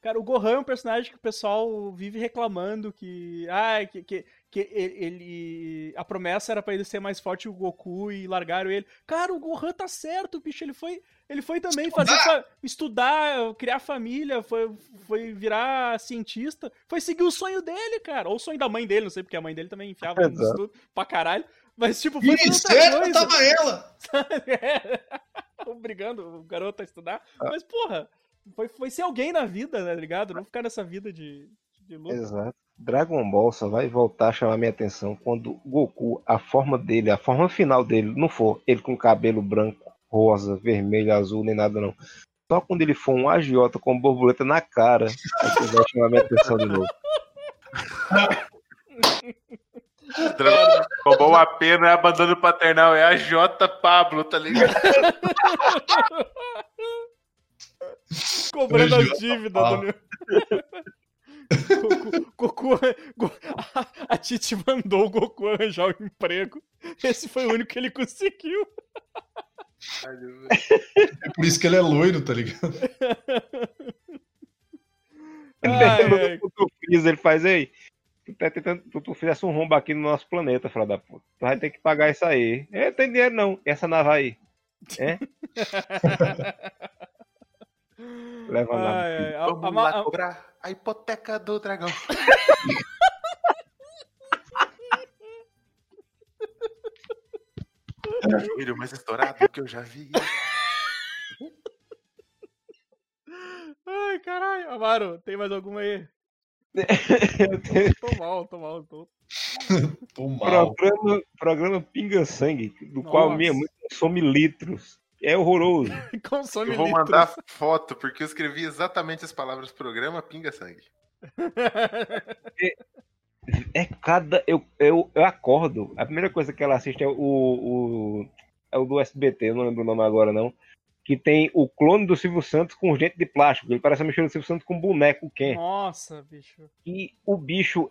Cara, o Gohan é um personagem que o pessoal vive reclamando que. Ah, que, que, que ele, ele- A promessa era pra ele ser mais forte o Goku e largaram ele. Cara, o Gohan tá certo, bicho. Ele foi. Ele foi também fazer. fa- estudar, criar família, foi, foi virar cientista. Foi seguir o sonho dele, cara. Ou o sonho da mãe dele, não sei, porque a mãe dele também enfiava no estudo pra caralho. Mas, tipo, foi fazer outra tava ela. *laughs* É. Obrigando o garoto a estudar. Mas, porra, foi, foi ser alguém na vida, né, tá ligado? Não ficar nessa vida de, de luta. Exato. Dragon Ball só vai voltar a chamar minha atenção quando o Goku, a forma dele, a forma final dele, não for ele com cabelo branco, rosa, vermelho, azul, nem nada não. Só quando ele for um agiota com borboleta na cara, é que vai chamar minha atenção de novo. *laughs* Dragon Ball não é abandono paternal, é a J Pablo, tá ligado? *laughs* Cobrando as dívidas ó. do Goku, Goku, Go- a, a Titi mandou o Goku arranjar o emprego. Esse foi o único que ele conseguiu. É por isso que ele é loiro, tá ligado? Ele Ai, faz aí. Tu tá tentando tu fizesse um rombo aqui no nosso planeta, filho da puta. Tu vai ter que pagar isso aí. É, tem dinheiro não. E essa nave aí? É? *laughs* Leva. Ai, ai, a- Vamos a- lá a- cobrar a hipoteca do dragão. O joelho mais estourado que eu já vi. Ai, caralho. Amaro, tem mais alguma aí? Eu *laughs* tenho Tô mal, tô mal. Tô... Tô mal. programa, programa Pinga Sangue, do qual Nossa. minha mãe consome litros. É horroroso. *laughs* Consome Eu vou litros. mandar foto, porque eu escrevi exatamente as palavras programa Pinga Sangue. *laughs* É cada. Eu, eu, eu acordo. A primeira coisa que ela assiste é o, o. É o do SBT, eu não lembro o nome agora, não. Que tem o clone do Silvio Santos com os dentes de plástico. Ele parece a mexer do Silvio Santos com um boneco Ken. Nossa, bicho. E o bicho.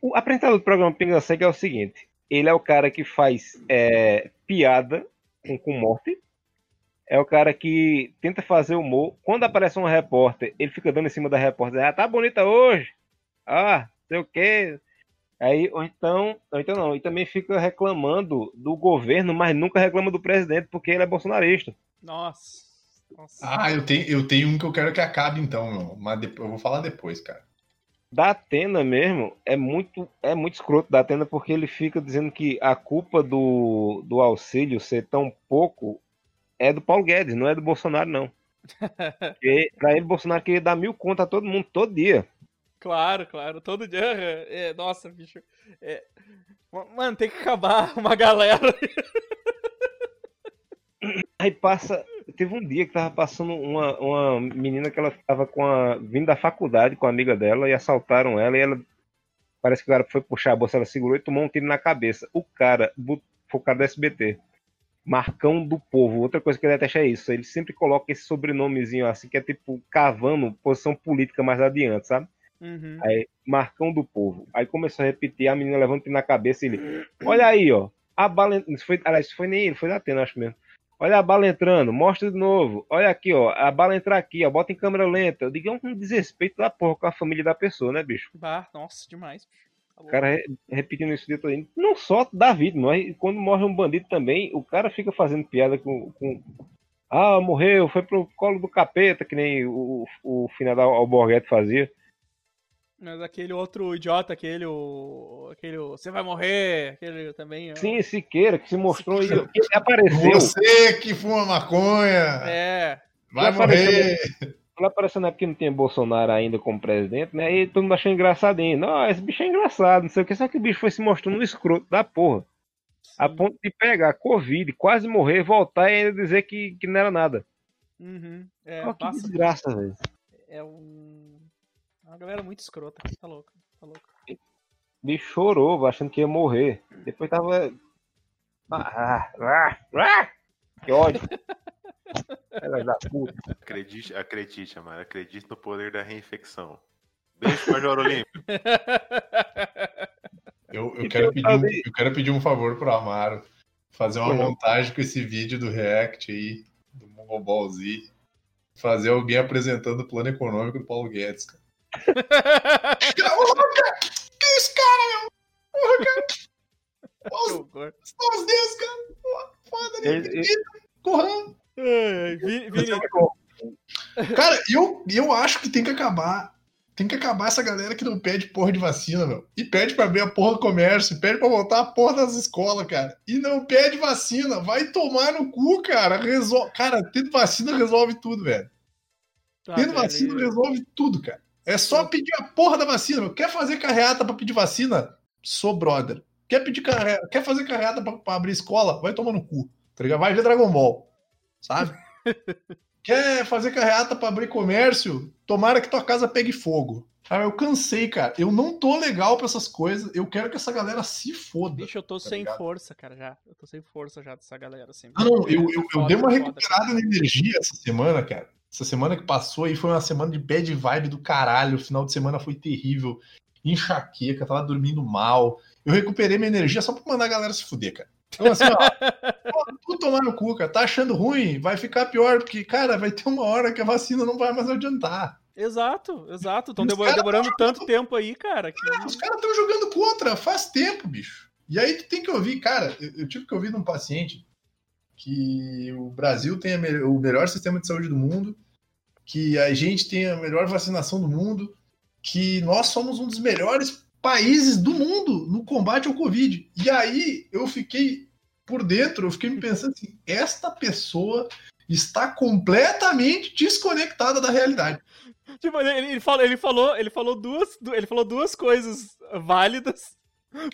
O apresentador do programa Pinga Sangue é o seguinte: ele é o cara que faz é, piada com, com morte. É o cara que tenta fazer humor. Quando aparece um repórter, ele fica dando em cima da repórter. Ah, tá bonita hoje. Ah, sei o quê. Aí, ou então, ou então não, e também fica reclamando do governo, mas nunca reclama do presidente porque ele é bolsonarista. Nossa. Nossa. Ah, eu tenho, eu tenho um que eu quero que acabe então, meu. Mas depois- eu vou falar depois, cara. Da Atena mesmo é muito é muito escroto da Atena porque ele fica dizendo que a culpa do, do auxílio ser tão pouco é do Paulo Guedes, não é do Bolsonaro, não. *laughs* Porque pra ele, Bolsonaro queria dar mil contas a todo mundo todo dia. Claro, claro. Todo dia. *laughs* É, nossa, bicho. É... Mano, tem que acabar *laughs* uma galera. Aí passa. Teve um dia que tava passando uma, uma menina que ela tava com a. vindo da faculdade com a amiga dela e assaltaram ela e ela. Parece que o cara foi puxar a bolsa, ela segurou e tomou um tiro na cabeça. O cara, o cara do SBT. Marcão do Povo. Outra coisa que ele detesta é isso. Ele sempre coloca esse sobrenomezinho assim, que é tipo cavando posição política mais adiante, sabe? Uhum. Aí, Marcão do Povo. Aí começou a repetir, a menina levanta na cabeça e ele. Olha aí, ó. A bala. Foi, aliás, foi nem ele, foi da Atena, acho mesmo. Olha a bala entrando, mostra de novo. Olha aqui, ó. A bala entrar aqui, ó. Bota em câmera lenta. Eu digo, é um desrespeito da porra com a família da pessoa, né, bicho? Bah, nossa, demais. bicho. Tá O cara re- repetindo isso o dia todo. Não só da vítima, mas quando morre um bandido também, o cara fica fazendo piada com. com ah, morreu, foi pro colo do capeta, que nem o, o final da Alborguete fazia. Mas aquele outro idiota, aquele, o. Aquele. Você vai morrer, aquele também. ó. Sim, Siqueira, que se mostrou e apareceu. Você que fuma maconha, É. vai apareceu Ele apareceu na época que não tinha Bolsonaro ainda como presidente, né? E todo mundo achou engraçadinho. Não, esse bicho é engraçado, não sei o que. Só que o bicho foi se mostrando um escroto da porra. A sim. ponto de pegar Covid, quase morrer, voltar e ainda dizer que, que não era nada. Uhum. É, Olha que passa- desgraça, velho. é um. é Uma galera muito escrota. Tá louco. Tá louco. O bicho chorou, achando que ia morrer. Depois tava. Ah, ah, ah, que ódio. *laughs* Filha da puta. Acredite, acredite, Amaro. Acredite no poder da reinfecção. Beijo, Major Olímpio. Eu, eu quero eu pedir um, eu quero pedir um favor pro Amaro. Fazer uma montagem com esse vídeo do React aí, do Mongol Z. Fazer alguém apresentando o plano econômico do Paulo Guedes, cara. Que isso, cara, meu? Porra, cara. Os, os dedos, cara. Porra, Foda? Ele- ele- Correndo. Vini, Vini, Cara, eu, eu acho que tem que acabar. Tem que acabar essa galera que não pede porra de vacina, meu. E pede pra abrir a porra do comércio, pede pra voltar a porra das escolas, cara. E não pede vacina. Vai tomar no cu, cara. Resol... Cara, tendo vacina resolve tudo, velho. tá, Tendo velho, vacina resolve tudo, cara. É só pedir a porra da vacina. meu. Quer fazer carreata pra pedir vacina? Sou brother. Quer pedir carreata, quer fazer carreata pra, pra abrir escola? Vai tomar no cu. Tá ligado? Vai ver Dragon Ball. Sabe? *laughs* Quer fazer carreata pra abrir comércio? Tomara que tua casa pegue fogo. Cara, eu cansei, cara. Eu não tô legal pra essas coisas. Eu quero que essa galera se foda. Bicho, eu tô tá sem ligado? força, cara, já. Eu tô sem força já dessa galera, assim. Ah, não, eu, eu, eu dei uma recuperada na energia essa semana, cara. Essa semana que passou aí foi uma semana de bad vibe do caralho. O final de semana foi terrível. Enxaqueca, tava dormindo mal. Eu recuperei minha energia só pra mandar a galera se fuder, cara. Então, assim, ó, *laughs* tu tomar no cu, cara. Tá achando ruim? Vai ficar pior, porque, cara, vai ter uma hora que a vacina não vai mais adiantar. Exato, exato. Estão caras demorando tanto tempo aí, cara. que- Os caras estão jogando contra faz tempo, bicho. E aí tu tem que ouvir, cara, eu, eu tive que ouvir de um paciente que o Brasil tem me- o melhor sistema de saúde do mundo, que a gente tem a melhor vacinação do mundo, que nós somos um dos melhores países do mundo no combate ao Covid. E aí eu fiquei por dentro, eu fiquei me pensando assim, esta pessoa está completamente desconectada da realidade. Tipo, ele, ele falou, ele falou, ele falou duas, du- ele falou duas coisas válidas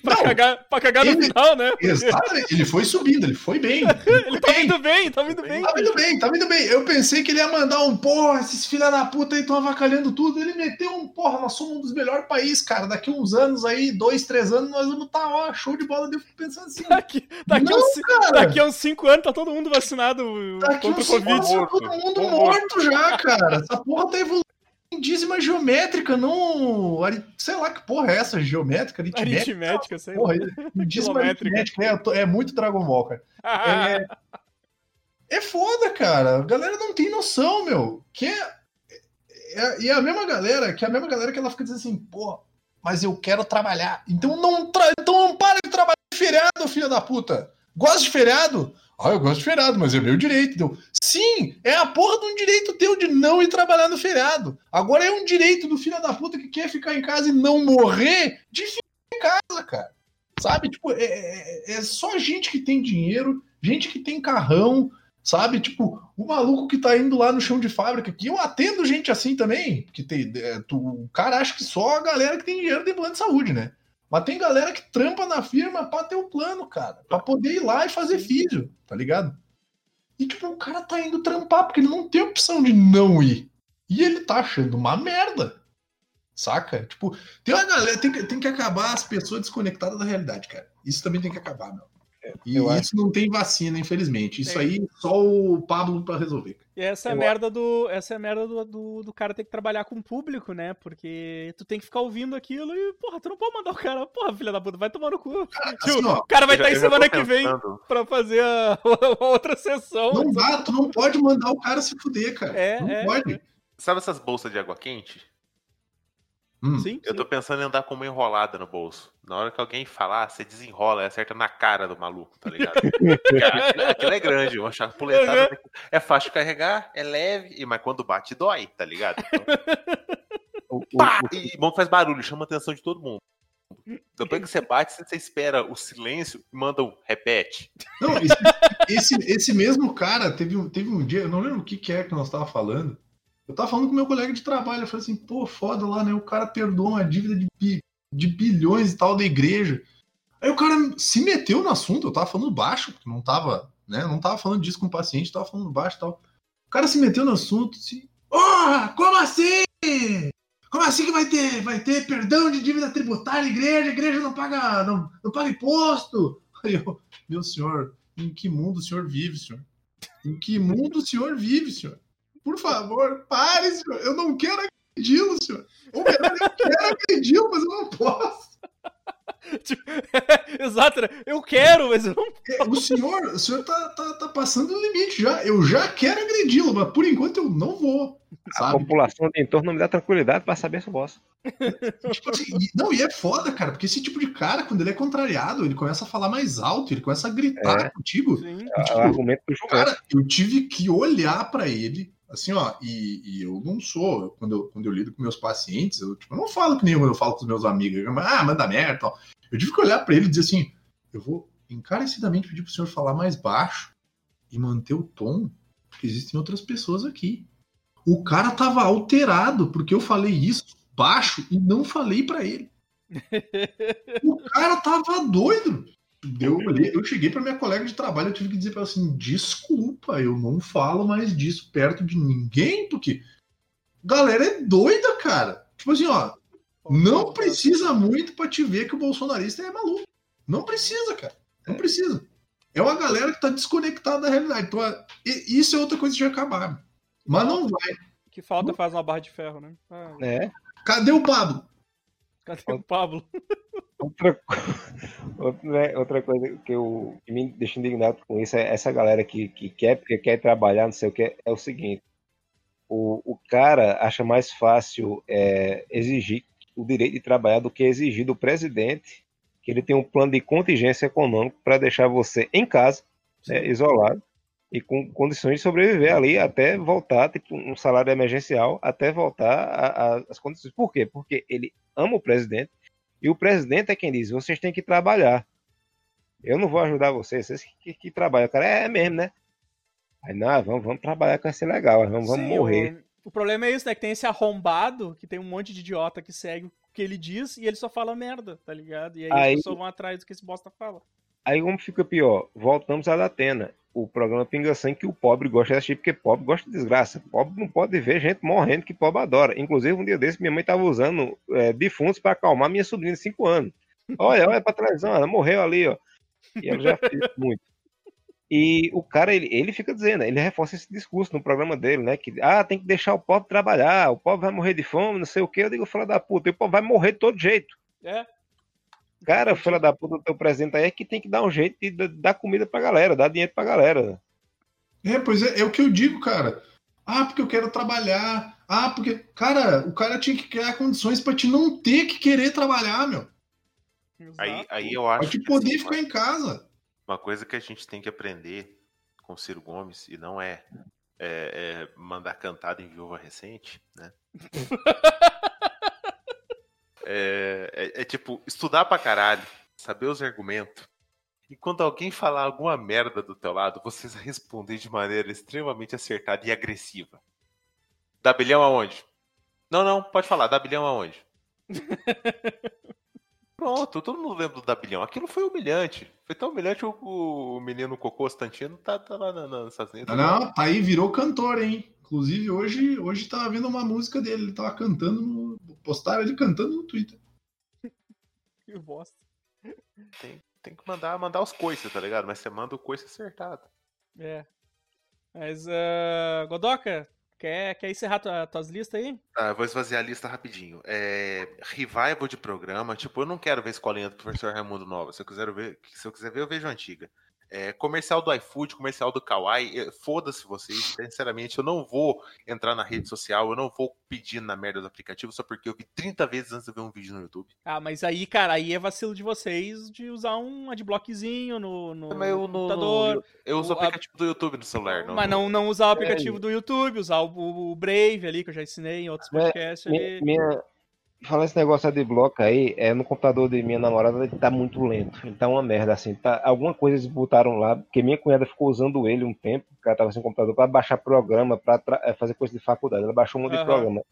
pra, Não, cagar, pra cagar no ele- final, né? Exatamente, ele foi subindo, ele foi bem. *laughs* Ele tá indo bem, tá indo bem. Tá indo bem, tá indo bem. Eu pensei que ele ia mandar um porra, esses filha da puta aí estão avacalhando tudo. Ele meteu um porra, nós somos um dos melhores países, cara. Daqui uns anos aí, dois, três anos, nós vamos estar, ó, show de bola. Eu fico pensando assim, Daqui, daqui, Não, uns, cara. daqui a uns 5 anos tá todo mundo vacinado daqui contra o uns cinco Covid. anos tá todo mundo Morto. morto já, cara. Essa porra tá evoluindo dízima geométrica, não. Sei lá que porra é essa, geométrica, aritmética. Aritmética, sei lá. *laughs* Porra, dízima Quilométrica. aritmética, é, é muito Dragon Ball, cara. É, é foda, cara. A galera não tem noção, meu. Que é, é- e é a mesma galera, que é a mesma galera que ela fica dizendo assim, pô, mas eu quero trabalhar. Então não, tra- então não para de trabalhar de feriado, filha da puta. Gosta de feriado? Ah, eu gosto de feriado, mas é meu direito. Sim, é a porra de um direito teu de não ir trabalhar no feriado. Agora é um direito do filho da puta que quer ficar em casa e não morrer de ficar em casa, cara. Sabe? Tipo, é, é- é só gente que tem dinheiro, gente que tem carrão, sabe? Tipo, o maluco que tá indo lá no chão de fábrica, que eu atendo gente assim também, que tem, é, tu, o cara acha que só a galera que tem dinheiro tem plano de saúde, né? Mas tem galera que trampa na firma pra ter o plano, cara, pra poder ir lá e fazer físio, tá ligado? E tipo, o cara tá indo trampar porque ele não tem opção de não ir. E ele tá achando uma merda. Saca? Tipo, tem uma galera, tem que, tem que acabar as pessoas desconectadas da realidade, cara. Isso também tem que acabar, meu. E eu isso não tem vacina, infelizmente. Isso Tem. aí só o Pablo pra resolver. cara. E essa é Eu- merda do. Essa é a merda do, do, do cara ter que trabalhar com o público, né? Porque tu tem que ficar ouvindo aquilo e, porra, tu não pode mandar o cara, porra, filha da puta, vai tomar no cu. *laughs* Tipo, Assim, ó, o cara vai estar aí já tô semana que vem pra fazer a, *laughs* a outra sessão. não dá, tu não pode mandar o cara se fuder, cara. É, não é, pode. é. Sabe essas bolsas de água quente? Hum. Sim, Eu sim. tô pensando em andar com uma enrolada no bolso. Na hora que alguém falar, você desenrola e acerta na cara do maluco, tá ligado? *laughs* Aquilo, é grande, uma chapuletada. É fácil de carregar, é leve, e- mas quando bate, dói, tá ligado? Então, *laughs* pá! E bom que faz barulho, chama a atenção de todo mundo. Depois que você bate, você espera o silêncio e manda um repete. Não, esse, esse, esse mesmo cara teve, um- teve um dia, eu não lembro o que, que é que nós tava falando. Eu tava falando com meu colega de trabalho, eu falei assim, pô, foda lá, né? O cara perdoou uma dívida de, bi- de bilhões e tal da igreja. Aí o cara se meteu no assunto, eu tava falando baixo, porque não tava, né? Não tava falando disso com o paciente, tava falando baixo e tal. O cara se meteu no assunto, assim, oh, como assim? Como assim que vai ter, vai ter perdão de dívida tributária, igreja, igreja não paga, não, não paga imposto? Aí eu, meu senhor, em que mundo o senhor vive, senhor? Em que mundo o senhor vive, senhor? Por favor, pare, senhor. Eu não quero agredi-lo, senhor. Ou melhor, eu quero agredi-lo, mas eu não posso. *laughs* Tipo, *laughs* Exato, né? Eu quero, mas eu não. É, O senhor, o senhor tá, tá, tá passando o limite já. Eu já quero agredi-lo, mas por enquanto eu não vou. A Sabe? população de entorno não me dá tranquilidade pra saber se eu posso. *laughs* Tipo assim, e- não, e é foda, cara, porque esse tipo de cara, quando ele é contrariado, ele começa a falar mais alto, ele começa a gritar É. contigo. Sim. É Tipo, o argumento do. Cara, eu tive que olhar pra ele, assim, ó, e, e eu não sou, quando eu, quando eu lido com meus pacientes, eu, tipo, eu não falo que nem quando eu falo com os meus amigos, eu, ah, manda merda tal. Eu tive que olhar pra ele e dizer assim, eu vou encarecidamente pedir pro senhor falar mais baixo e manter o tom, porque existem outras pessoas aqui. O cara tava alterado porque eu falei isso baixo e não falei pra ele. *laughs* O cara tava doido. Eu, olhei- eu cheguei pra minha colega de trabalho, eu tive que dizer pra ela assim: desculpa, eu não falo mais disso perto de ninguém, porque galera é doida, cara. Tipo assim, ó, não precisa muito pra te ver que o bolsonarista é maluco. Não precisa, cara. Não precisa. É uma galera que tá desconectada da realidade. Então, é- e- isso é outra coisa já acabar. Mas não vai. Que falta faz uma barra de ferro, né? Ah, É. Cadê o Pablo? cadê o Pablo? *laughs* Outra, né, outra coisa que, eu, que me deixa indignado com isso é essa galera que, que quer porque quer trabalhar, não sei o que, é o seguinte: o, o cara acha mais fácil é, exigir o direito de trabalhar do que exigir do presidente que ele tem um plano de contingência econômico para deixar você em casa, né, isolado, e com condições de sobreviver ali até voltar, tipo, um salário emergencial, até voltar às condições. Por quê? Porque ele ama o presidente e o presidente é quem diz: vocês têm que trabalhar. Eu não vou ajudar vocês, vocês que, que trabalham. O cara é mesmo, né? Aí, não, vamos, vamos trabalhar com esse legal, vamos, vamos Sim, morrer. O, o problema é isso, né? Que tem esse arrombado, que tem um monte de idiota que segue que ele diz e ele só fala merda, tá ligado? E aí, Aí- as pessoas vão atrás do que esse bosta fala. Aí como fica pior? Voltamos à Datena. O programa Pinga Sangue que o pobre gosta de assistir, porque pobre gosta de desgraça. Pobre não pode ver gente morrendo que pobre adora. Inclusive, um dia desse, minha mãe tava usando é, defuntos para acalmar minha sobrinha de 5 anos. Olha, olha pra televisão, ela morreu ali, ó. E ela já fez *laughs* muito. E o cara, ele, ele fica dizendo, ele reforça esse discurso no programa dele, né? Que, ah, tem que deixar o pobre trabalhar, o pobre vai morrer de fome, não sei o quê. Eu digo, fala da puta, e o pobre vai morrer de todo jeito. É, Cara, filha da puta do teu presente aí é que tem que dar um jeito de dar comida pra galera, dar dinheiro pra galera. É, pois é, é o que eu digo, cara. Ah, porque eu quero trabalhar. Ah, porque. Cara, o cara tinha que criar condições pra te não ter que querer trabalar, meu. Aí, exato. aí eu Pra acho te que, poder assim, ficar em casa. Uma coisa que a gente tem que aprender com o Ciro Gomes, e não é, é- é mandar cantada em viúva recente, né? *laughs* é, é- é tipo, estudar pra caralho, saber os argumentos. E quando alguém falar alguma merda do teu lado, você responder de maneira extremamente acertada e agressiva. Dá bilhão aonde? Não, não, pode falar, dá bilhão aonde? *laughs* Pronto, todo mundo lembra do Dabilhão. Aquilo foi humilhante. Foi tão humilhante o, o menino Cocô Constantino tá, tá lá na- na- nessas. Não, tá aí, virou cantor, hein? Inclusive, hoje, hoje tava vendo uma música dele. Ele tava cantando no. Postaram ele cantando no Twitter. *laughs* Que bosta. Tem, tem que mandar, mandar os coices, tá ligado? Mas você manda o coice acertado. É. Mas, ah, Godoka, quer, quer encerrar tua, tuas listas aí? Ah, eu vou esvaziar a lista rapidinho. É, revival de programa, tipo, eu não quero ver escolinha do professor Raimundo Nova. Se eu quiser ver, se eu quiser ver, eu vejo a antiga. É, comercial do iFood, comercial do Kawaii, é, foda-se vocês. Sinceramente, eu não vou entrar na rede social, eu não vou pedir na merda do aplicativo só porque eu vi 30 vezes antes de ver um vídeo no YouTube. Ah, mas aí, cara, aí é vacilo de vocês de usar um adblockzinho no, no Mas eu, no- computador. no- eu uso o o- a- aplicativo do YouTube no celular. mas não, não usar o É, aplicativo do YouTube, usar o, o Brave ali, que eu já ensinei em outros É, podcasts Minha, ali. minha... Falando esse negócio de bloco aí, é, no computador de minha namorada ele tá muito lento. Ele tá uma merda, assim. Tá, alguma coisa eles botaram lá, porque minha cunhada ficou usando ele um tempo, porque ela tava sem computador, pra baixar programa, pra tra- é, fazer coisa de faculdade. Ela baixou um monte de Aham. programa.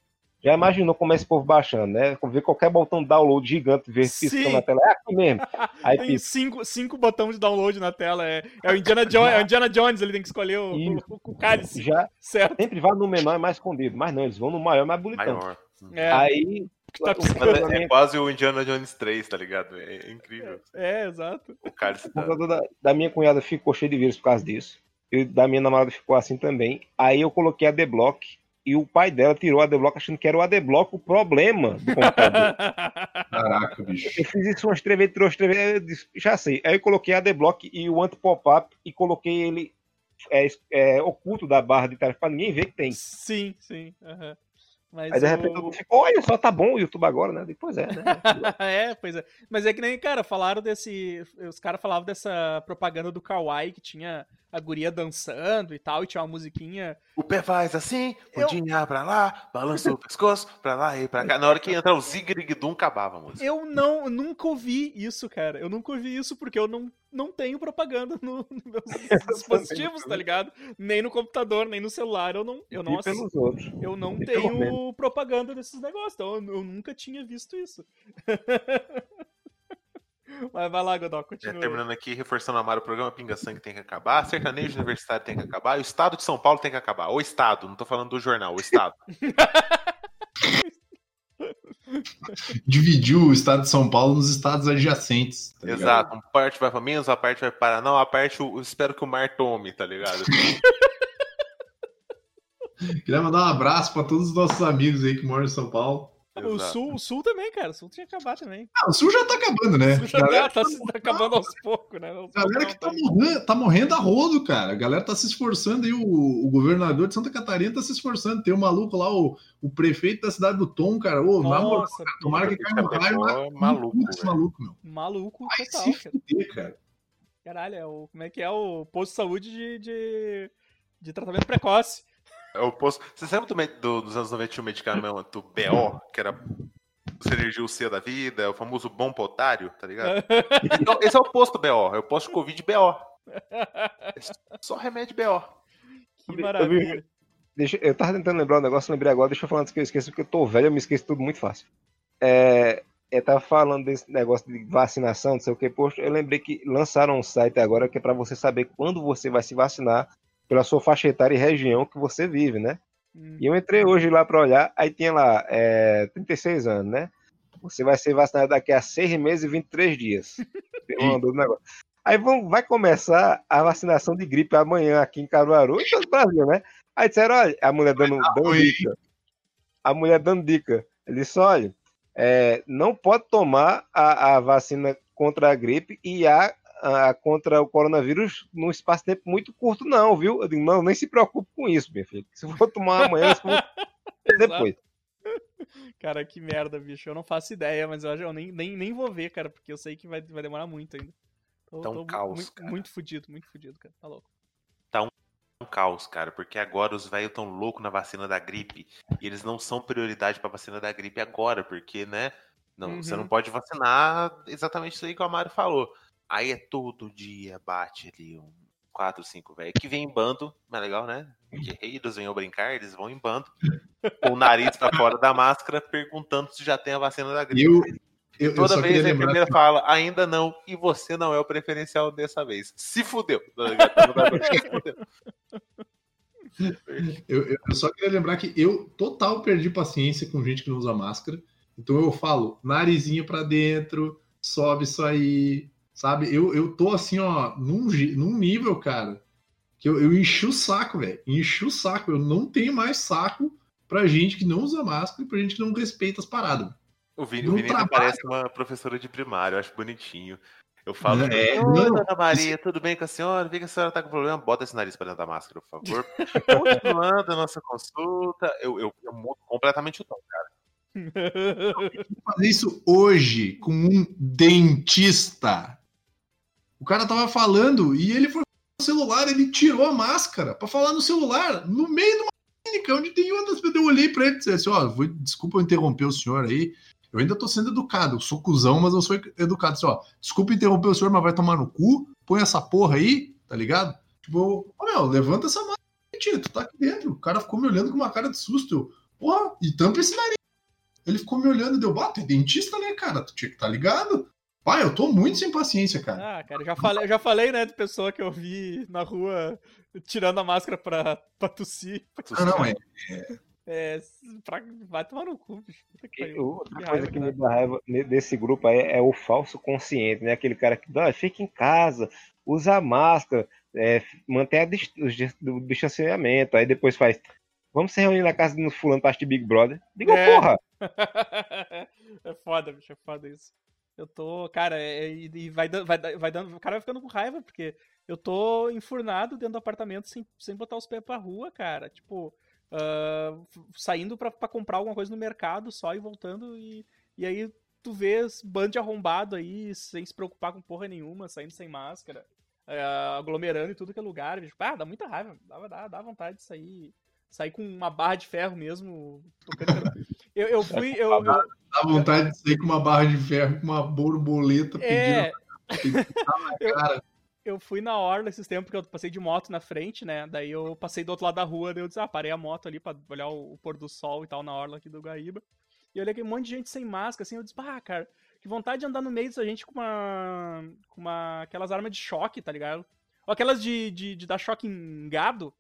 Já imaginou como é esse povo baixando, né? Ver qualquer botão download gigante, ver piscando na tela. É aqui mesmo. *laughs* Aí Tem pisca. cinco, cinco botões de download na tela. É, é o Indiana Jones, é o Indiana Jones, ele tem que escolher o, Isso. o, o cálice, Já certo? sempre vai no menor e mais escondido. Mas não, eles vão no maior mais bonitão. Maior. É, Aí. Que tá o piscando. É, é quase o Indiana Jones 3, tá ligado? É, é incrível. É, exato. O cara se O dá. computador da, da minha cunhada ficou cheio de vírus por causa disso. E da minha namorada ficou assim também. Aí eu coloquei a Adblock e o pai dela tirou a Adblock achando que era o Adblock o problema do computador. *laughs* Caraca, bicho. eu fiz isso umas três vezes, três vezes, eu disse, já sei. Aí eu coloquei a Adblock e o anti-pop-up e coloquei ele é, é, oculto da barra de tarefa pra ninguém ver que tem. sim, sim. aham. Mas Aí de repente mundo ficou, olha só, tá bom o YouTube agora, né? Depois é, né? *laughs* é, pois é. Mas é que nem, cara, falaram desse. Os caras falavam dessa propaganda do Kawaii que tinha a guria dançando e tal, e tinha uma musiquinha. O pé faz assim, Eu- pudinha pra lá, balança o pescoço, pra lá e pra cá. Na hora que entra o Zigrig-Dum, acabava a música. Eu não, eu nunca ouvi isso, cara. Eu nunca ouvi isso porque eu não, não tenho propaganda no, *laughs* nos meus dispositivos, tá ligado? Nem no computador, nem no celular. Eu não, eu não, eu não e tenho propaganda desses negócios. Então eu, eu nunca tinha visto isso. *laughs* Mas vai lá, Godó, É, continua. terminando aqui, reforçando a Amaro, o programa Pinga Sangue tem que acabar, sertanejo universitário tem que acabar, e o Estado de São Paulo tem que acabar. O Estado, não tô falando do jornal, o Estado. *laughs* Dividiu o estado de São Paulo nos estados adjacentes. tá? Exato. Uma parte vai pra Minas, a parte vai para não, a parte eu espero que o mar tome, tá ligado? *laughs* Queria mandar um abraço para todos os nossos amigos aí que moram em São Paulo. O Exato. sul, o sul também, cara. O sul tinha que acabar também. Ah, o sul já tá acabando, né? O sul já Galera tá, tá se acabando aos poucos, né? Aos Galera poucos que tá morrendo, tá morrendo a rodo, cara. A galera tá se esforçando aí. O, o governador de Santa Catarina tá se esforçando. Tem um maluco lá, o, o prefeito da cidade do Tom, cara. Ô, na moral, Nossa, tomara que caia no raio. É maluco, Esse maluco, meu. maluco Vai total, se cara. fuder, cara. Caralho, é o, como é que é o posto de saúde de, de, de tratamento precoce. É o posto. Você lembra do, do- dos anos 90 tinha um medicamento BO, que era Sinergia C da vida, o famoso bom potário, tá ligado? *laughs* Então, esse é o posto BO, é o posto Covid BO. É Só remédio BO. Que maravilha. Deixa, eu tava tentando lembrar um negócio, lembrei agora, deixa eu falar antes que eu esqueça, porque eu tô velho, eu me esqueço tudo muito fácil. é, eu tava falando desse negócio de vacinação, não sei o que, poxa, eu lembrei que lançaram um site agora que é para você saber quando você vai se vacinar pela sua faixa etária e região que você vive, né? Hum. E eu entrei hoje lá para olhar, aí tinha lá, é, 36 anos, né? Você vai ser vacinado daqui a 6 meses e 23 dias. *laughs* Mandou negócio. Aí vão, vai começar a vacinação de gripe amanhã aqui em Caruaru e todo o Brasil, né? Aí disseram, olha, a mulher dando, dando dica. A mulher dando dica. Ele disse, olha, é, não pode tomar a, a vacina contra a gripe e a, a contra o coronavírus num espaço de tempo muito curto, não, viu? Eu digo, não, nem se preocupe com isso, meu filho. Se for tomar amanhã, se *laughs* for depois. Cara, que merda, bicho. Eu não faço ideia, mas eu, acho- eu nem, nem, nem vou ver, cara, porque eu sei que vai, vai demorar muito ainda. Tô, Tá um tô caos, muito, cara. muito fudido, muito fudido, cara. Tá louco. um caos, cara, porque agora os velhos tão loucos na vacina da gripe e eles não são prioridade pra vacina da gripe agora, porque, né? Não, você Uhum. não pode vacinar exatamente isso aí que o Amaro falou. Aí é todo dia, bate ali um 4, 5 velho que vem em bando, mas é legal, né? Guerreiros venham brincar, eles vão em bando, com o nariz pra fora da máscara, perguntando se já tem a vacina da gripe. eu, eu, eu Toda só vez a lembrar. enfermeira fala, ainda não, e você não é o preferencial dessa vez. Se fudeu. Eu, eu- eu só queria lembrar que eu total perdi paciência com gente que não usa máscara. Então eu falo, narizinho pra dentro, sobe isso aí, sabe? Eu, eu tô assim, ó, num, num nível, cara, que eu, eu enchi o saco, velho. Enchi o saco. Eu não tenho mais saco pra gente que não usa máscara e pra gente que não respeita as paradas. O Vini, No o Vini parece uma professora de primário, eu acho bonitinho. Eu falo, É, é, não. Dona Maria, tudo bem com a senhora? Vi que a senhora tá com problema, bota esse nariz pra dentro da máscara, por favor. *laughs* Continuando a nossa consulta, eu, eu, eu mudo completamente o tom, cara. fazer isso hoje com um dentista. O cara tava falando e ele foi no celular, ele tirou a máscara pra falar no celular, no meio de uma clínica, onde tem outras pessoas. Eu olhei pra ele e disse assim: Ó, vou- desculpa eu interromper o senhor aí. Eu ainda tô sendo educado, eu sou cuzão, mas eu sou educado. Assim, ó, desculpa interromper o senhor, mas vai tomar no cu, põe essa porra aí, tá ligado? Tipo, ô meu, levanta essa máscara, tio, tu tá aqui dentro. O cara ficou me olhando com uma cara de susto. Eu, porra, e tampa esse nariz. Ele ficou me olhando e deu, bato, é dentista, né, cara? Tu tinha que tá ligado? Pai, eu tô muito sem paciência, cara. Ah, cara, eu já falei, eu já falei, né, de pessoa que eu vi na rua tirando a máscara pra, pra tossir. Não, não, é. É, pra, vai tomar no cu, bicho. E pariu. Outra Que coisa raiva que me dá. dá raiva desse grupo aí é o falso consciente, né? Aquele cara que "Ah, fica em casa, usa máscara, é, mantém a dis- o dis- o distanciamento, aí depois faz. Vamos se reunir na casa do fulano pra assistir Big Brother. Diga, É. porra! *laughs* é foda, bicho, é foda isso. Eu tô, cara, é- e, e vai, vai, vai dando. O cara vai ficando com raiva, porque eu tô enfurnado dentro do apartamento sem, sem botar os pés pra rua, cara. Tipo, f- saindo pra, pra comprar alguma coisa no mercado só e voltando, e, e aí tu vês bando de arrombado aí, sem se preocupar com porra nenhuma, saindo sem máscara, ah, aglomerando em tudo que é lugar, bicho. Ah, dá muita raiva, dá, dá, dá vontade de sair. Sair com uma barra de ferro mesmo. Eu, eu fui. *laughs* Eu, eu, Dá vontade de sair com uma barra de ferro, com uma borboleta é, pedindo *laughs* cara. eu fui na orla esses tempos, porque eu passei de moto na frente, né? Daí eu passei do outro lado da rua, daí eu disse, ah, parei a moto ali pra olhar o, o pôr do sol e tal na orla aqui do Guaíba. E eu olhei aquele monte de gente sem máscara, assim, eu disse, ah, cara, que vontade de andar no meio dessa gente com uma. com uma. aquelas armas de choque, tá ligado? Ou aquelas de, de, de dar choque em gado,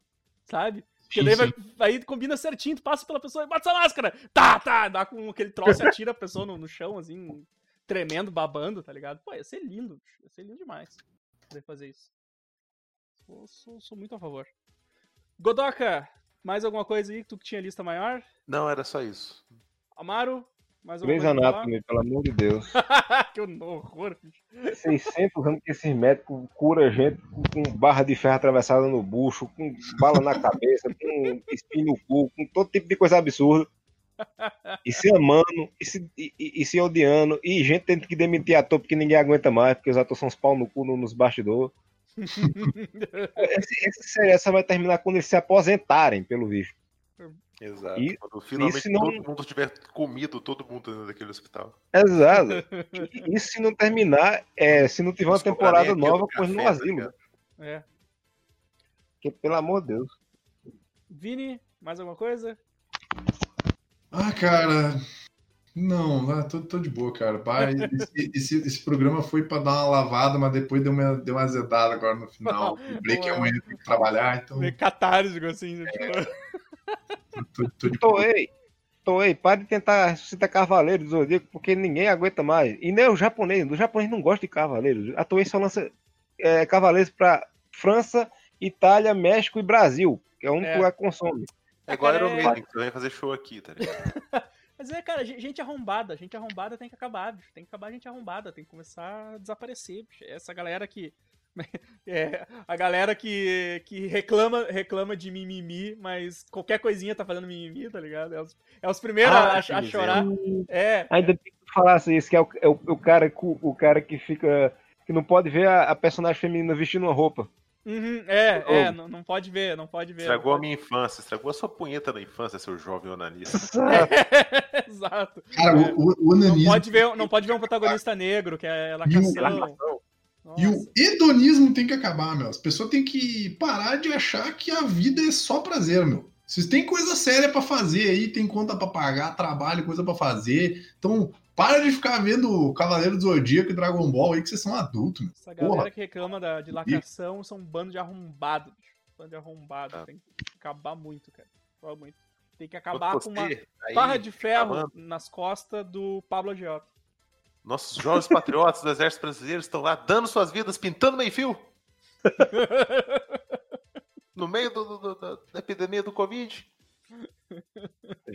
sabe? Porque daí vai, aí combina certinho, tu passa pela pessoa e bate essa máscara! Tá, tá! Dá com aquele troço e atira a pessoa no, no chão, assim, tremendo, babando, tá ligado? Pô, ia ser lindo, ia ser lindo demais poder fazer isso. Sou, sou, sou muito a favor. Godoka, mais alguma coisa aí que tu que tinha lista maior? Não, era só isso. Amaro, mais Grey's? Anatomy, pelo amor de Deus. *laughs* que horror, bicho. 600 anos que esses médicos curam gente com, barra de ferro atravessada no bucho, com bala na cabeça, com espinho no cu, com todo tipo de coisa absurda. E se amando, e se, e, e- e se odiando, e gente tendo que demitir ator porque ninguém aguenta mais, porque os atores são uns pau no cu no- nos bastidores. *laughs* Essa essa vai terminar quando eles se aposentarem, pelo visto. Exato. E- Quando finalmente isso não- todo mundo tiver comido todo mundo dentro daquele hospital. Exato. *laughs* E Isso se não terminar, é, se não tiver uma temporada nova, pois no asilo. É. Porque, pelo amor de Deus. Vini, mais alguma coisa? Ah, cara. Não, não tô, tô de boa, cara. Pai, *laughs* esse, esse, esse, programa foi para dar uma lavada, mas depois deu uma, deu uma azedada agora no final. *laughs* Lembrei que amanhã tem que trabalhar, então. Meio assim. Né? É. Tô, tô de. Toei, Toei, para de tentar ressuscitar Cavaleiros do Zodíaco, porque ninguém aguenta mais. E nem o japonês, o japonês não gosta de Cavaleiros. A Toei só lança é, Cavaleiros para França, Itália, México e Brasil, que é o único é. lugar que consome. É igual Iron Maiden, que vai fazer show aqui, tá ligado? *laughs* Mas é, cara, gente arrombada, gente arrombada tem que acabar, bicho. Tem que acabar a gente arrombada, tem que começar a desaparecer, bicho. Essa galera que. *laughs* É, a galera que, que reclama, reclama de mimimi, mas qualquer coisinha tá fazendo mimimi, tá ligado? É os, é os primeiros ah, a, a, chorar. É. Ainda tem que falar assim, isso que é o, é o, o, cara, o cara que fica. que não pode ver a, a personagem feminina vestindo uma roupa. Uhum, é, é, não, não, pode ver, não pode ver. Estragou pode... a minha infância, estragou a sua punheta da infância, seu jovem onanista. *laughs* Exato. Cara, o, o, onanismo... Não pode, ver, não pode ver um protagonista negro, que é lacação. E o hedonismo tem que acabar, meu. As pessoas têm que parar de achar que a vida é só prazer, meu. Vocês têm coisa séria para fazer aí, tem conta para pagar, trabalho, coisa para fazer. Então, para de ficar vendo Cavaleiro do Zodíaco e Dragon Ball aí, que vocês são adultos. Meu. Essa galera Porra. que reclama da, de lacração são um bando de arrombado. Bando de arrombado. Ah. Tem que acabar muito, cara. Acabar muito. Tem que acabar com uma barra de ferro acabando. nas costas do Pablo Agiota. Nossos jovens patriotas do Exército Brasileiro estão lá dando suas vidas, pintando meio fio. *laughs* no meio do, do, do, da epidemia do Covid.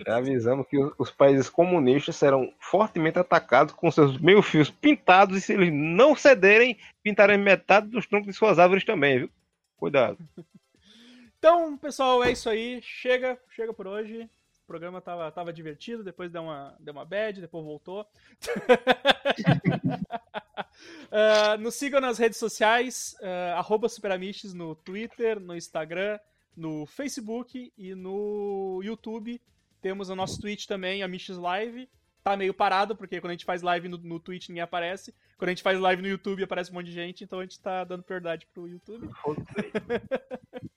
Já avisamos que os países comunistas serão fortemente atacados com seus meio-fios pintados e se eles não cederem, pintarem metade dos troncos de suas árvores também, viu? Cuidado. *laughs* Então, pessoal, é isso aí. Chega, chega por hoje. O programa tava, tava divertido, depois deu uma, deu uma bad, depois voltou. uh, *laughs* *laughs* nos sigam nas redes sociais, uh, Superamistes no Twitter, no Instagram, no Facebook e no YouTube. Temos o nosso Twitch também, a Miches Live. Tá meio parado, porque quando a gente faz live no, no Twitch ninguém aparece. Quando a gente faz live no YouTube aparece um monte de gente, então a gente tá dando prioridade pro YouTube. *laughs*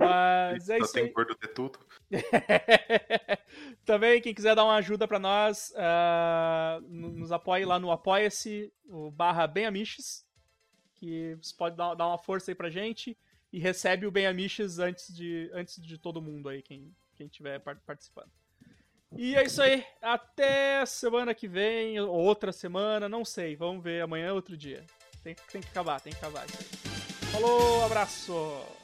Mas é isso. Tem gordo de tudo. *laughs* Também, quem quiser dar uma ajuda para nós, uh, nos apoie lá no Apoia-se, o barra Benamiches, que você pode dar, dar uma força aí pra gente e recebe o Benamiches antes de, antes de todo mundo aí, quem, quem tiver participando. E é isso aí. Até semana que vem, outra semana, não sei. Vamos ver. Amanhã é outro dia. Tem, tem que acabar, tem que acabar. Falou, abraço!